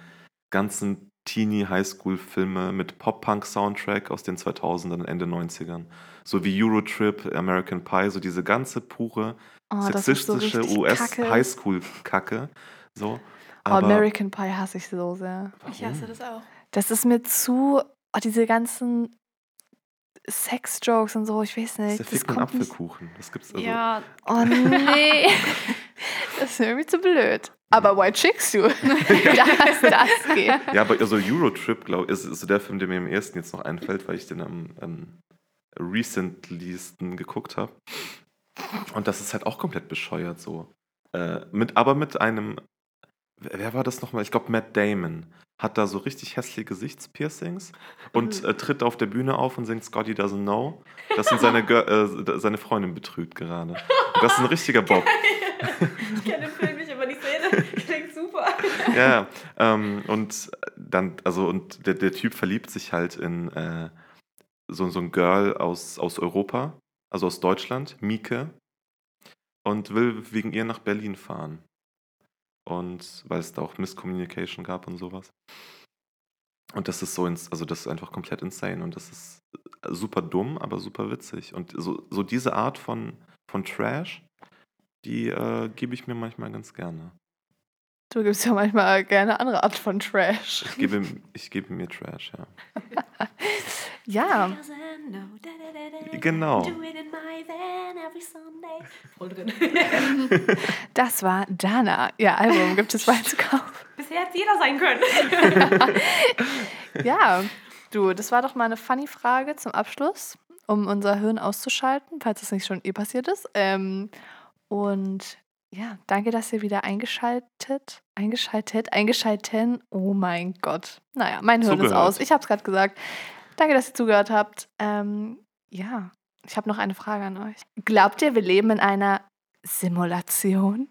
ganzen Teenie-Highschool-Filme mit Pop-Punk-Soundtrack aus den 2000ern, Ende 90ern. So wie Eurotrip, American Pie, so diese ganze pure Oh, so sexistische kacke. US-Highschool-Kacke. So. Oh, Aber American Pie hasse ich so sehr. Ich hasse das auch. Das ist mir zu. Oh, diese ganzen Sex-Jokes und so, ich weiß das nicht. ist der Das kommt nicht. Apfelkuchen. Das gibt's also. ja, Oh [laughs] nee. das ist mir irgendwie zu blöd. Aber White Chicks, du. [laughs] das, das geht. Ja, aber also Eurotrip, glaube ich, ist, ist so der Film, der mir am ersten jetzt noch einfällt, weil ich den am, am recentlysten geguckt habe. Und das ist halt auch komplett bescheuert so. Äh, mit, aber mit einem, wer war das nochmal? Ich glaube, Matt Damon hat da so richtig hässliche Gesichtspiercings und äh, tritt auf der Bühne auf und singt Scotty Doesn't Know, dass ihn seine, äh, seine Freundin betrügt gerade. Und das ist ein richtiger [laughs] Bob. ich kenne den Film nicht, aber die Szene klingt super. [laughs] Ja, ähm, und dann, also, und der, der Typ verliebt sich halt in äh, so, so ein Girl aus, aus Europa, also aus Deutschland, Mieke, und will wegen ihr nach Berlin fahren. Und weil es da auch Miscommunication gab und sowas. Und das ist so, ins, also das ist einfach komplett insane und das ist super dumm, aber super witzig. Und so, so diese Art von, von Trash, die äh, gebe ich mir manchmal ganz gerne. Du gibst ja manchmal gerne andere Art von Trash. Ich gebe, ich gebe mir Trash, ja. [laughs] Ja, Genau. Voll drin. [laughs] das war Dana. Ihr Album gibt es bald zu kaufen. Bisher hätte jeder sein können. [laughs] Ja, du, das war doch mal eine funny Frage zum Abschluss, um unser Hirn auszuschalten, falls das nicht schon eh passiert ist. Ähm, und ja, danke, dass ihr wieder eingeschaltet, eingeschaltet, eingeschalten. Oh mein Gott. Naja, mein Hirn ist Zugehört. aus. Ich habe es gerade gesagt. Danke, dass ihr zugehört habt. Ähm, ja, ich habe noch eine Frage an euch. Glaubt ihr, wir leben in einer Simulation?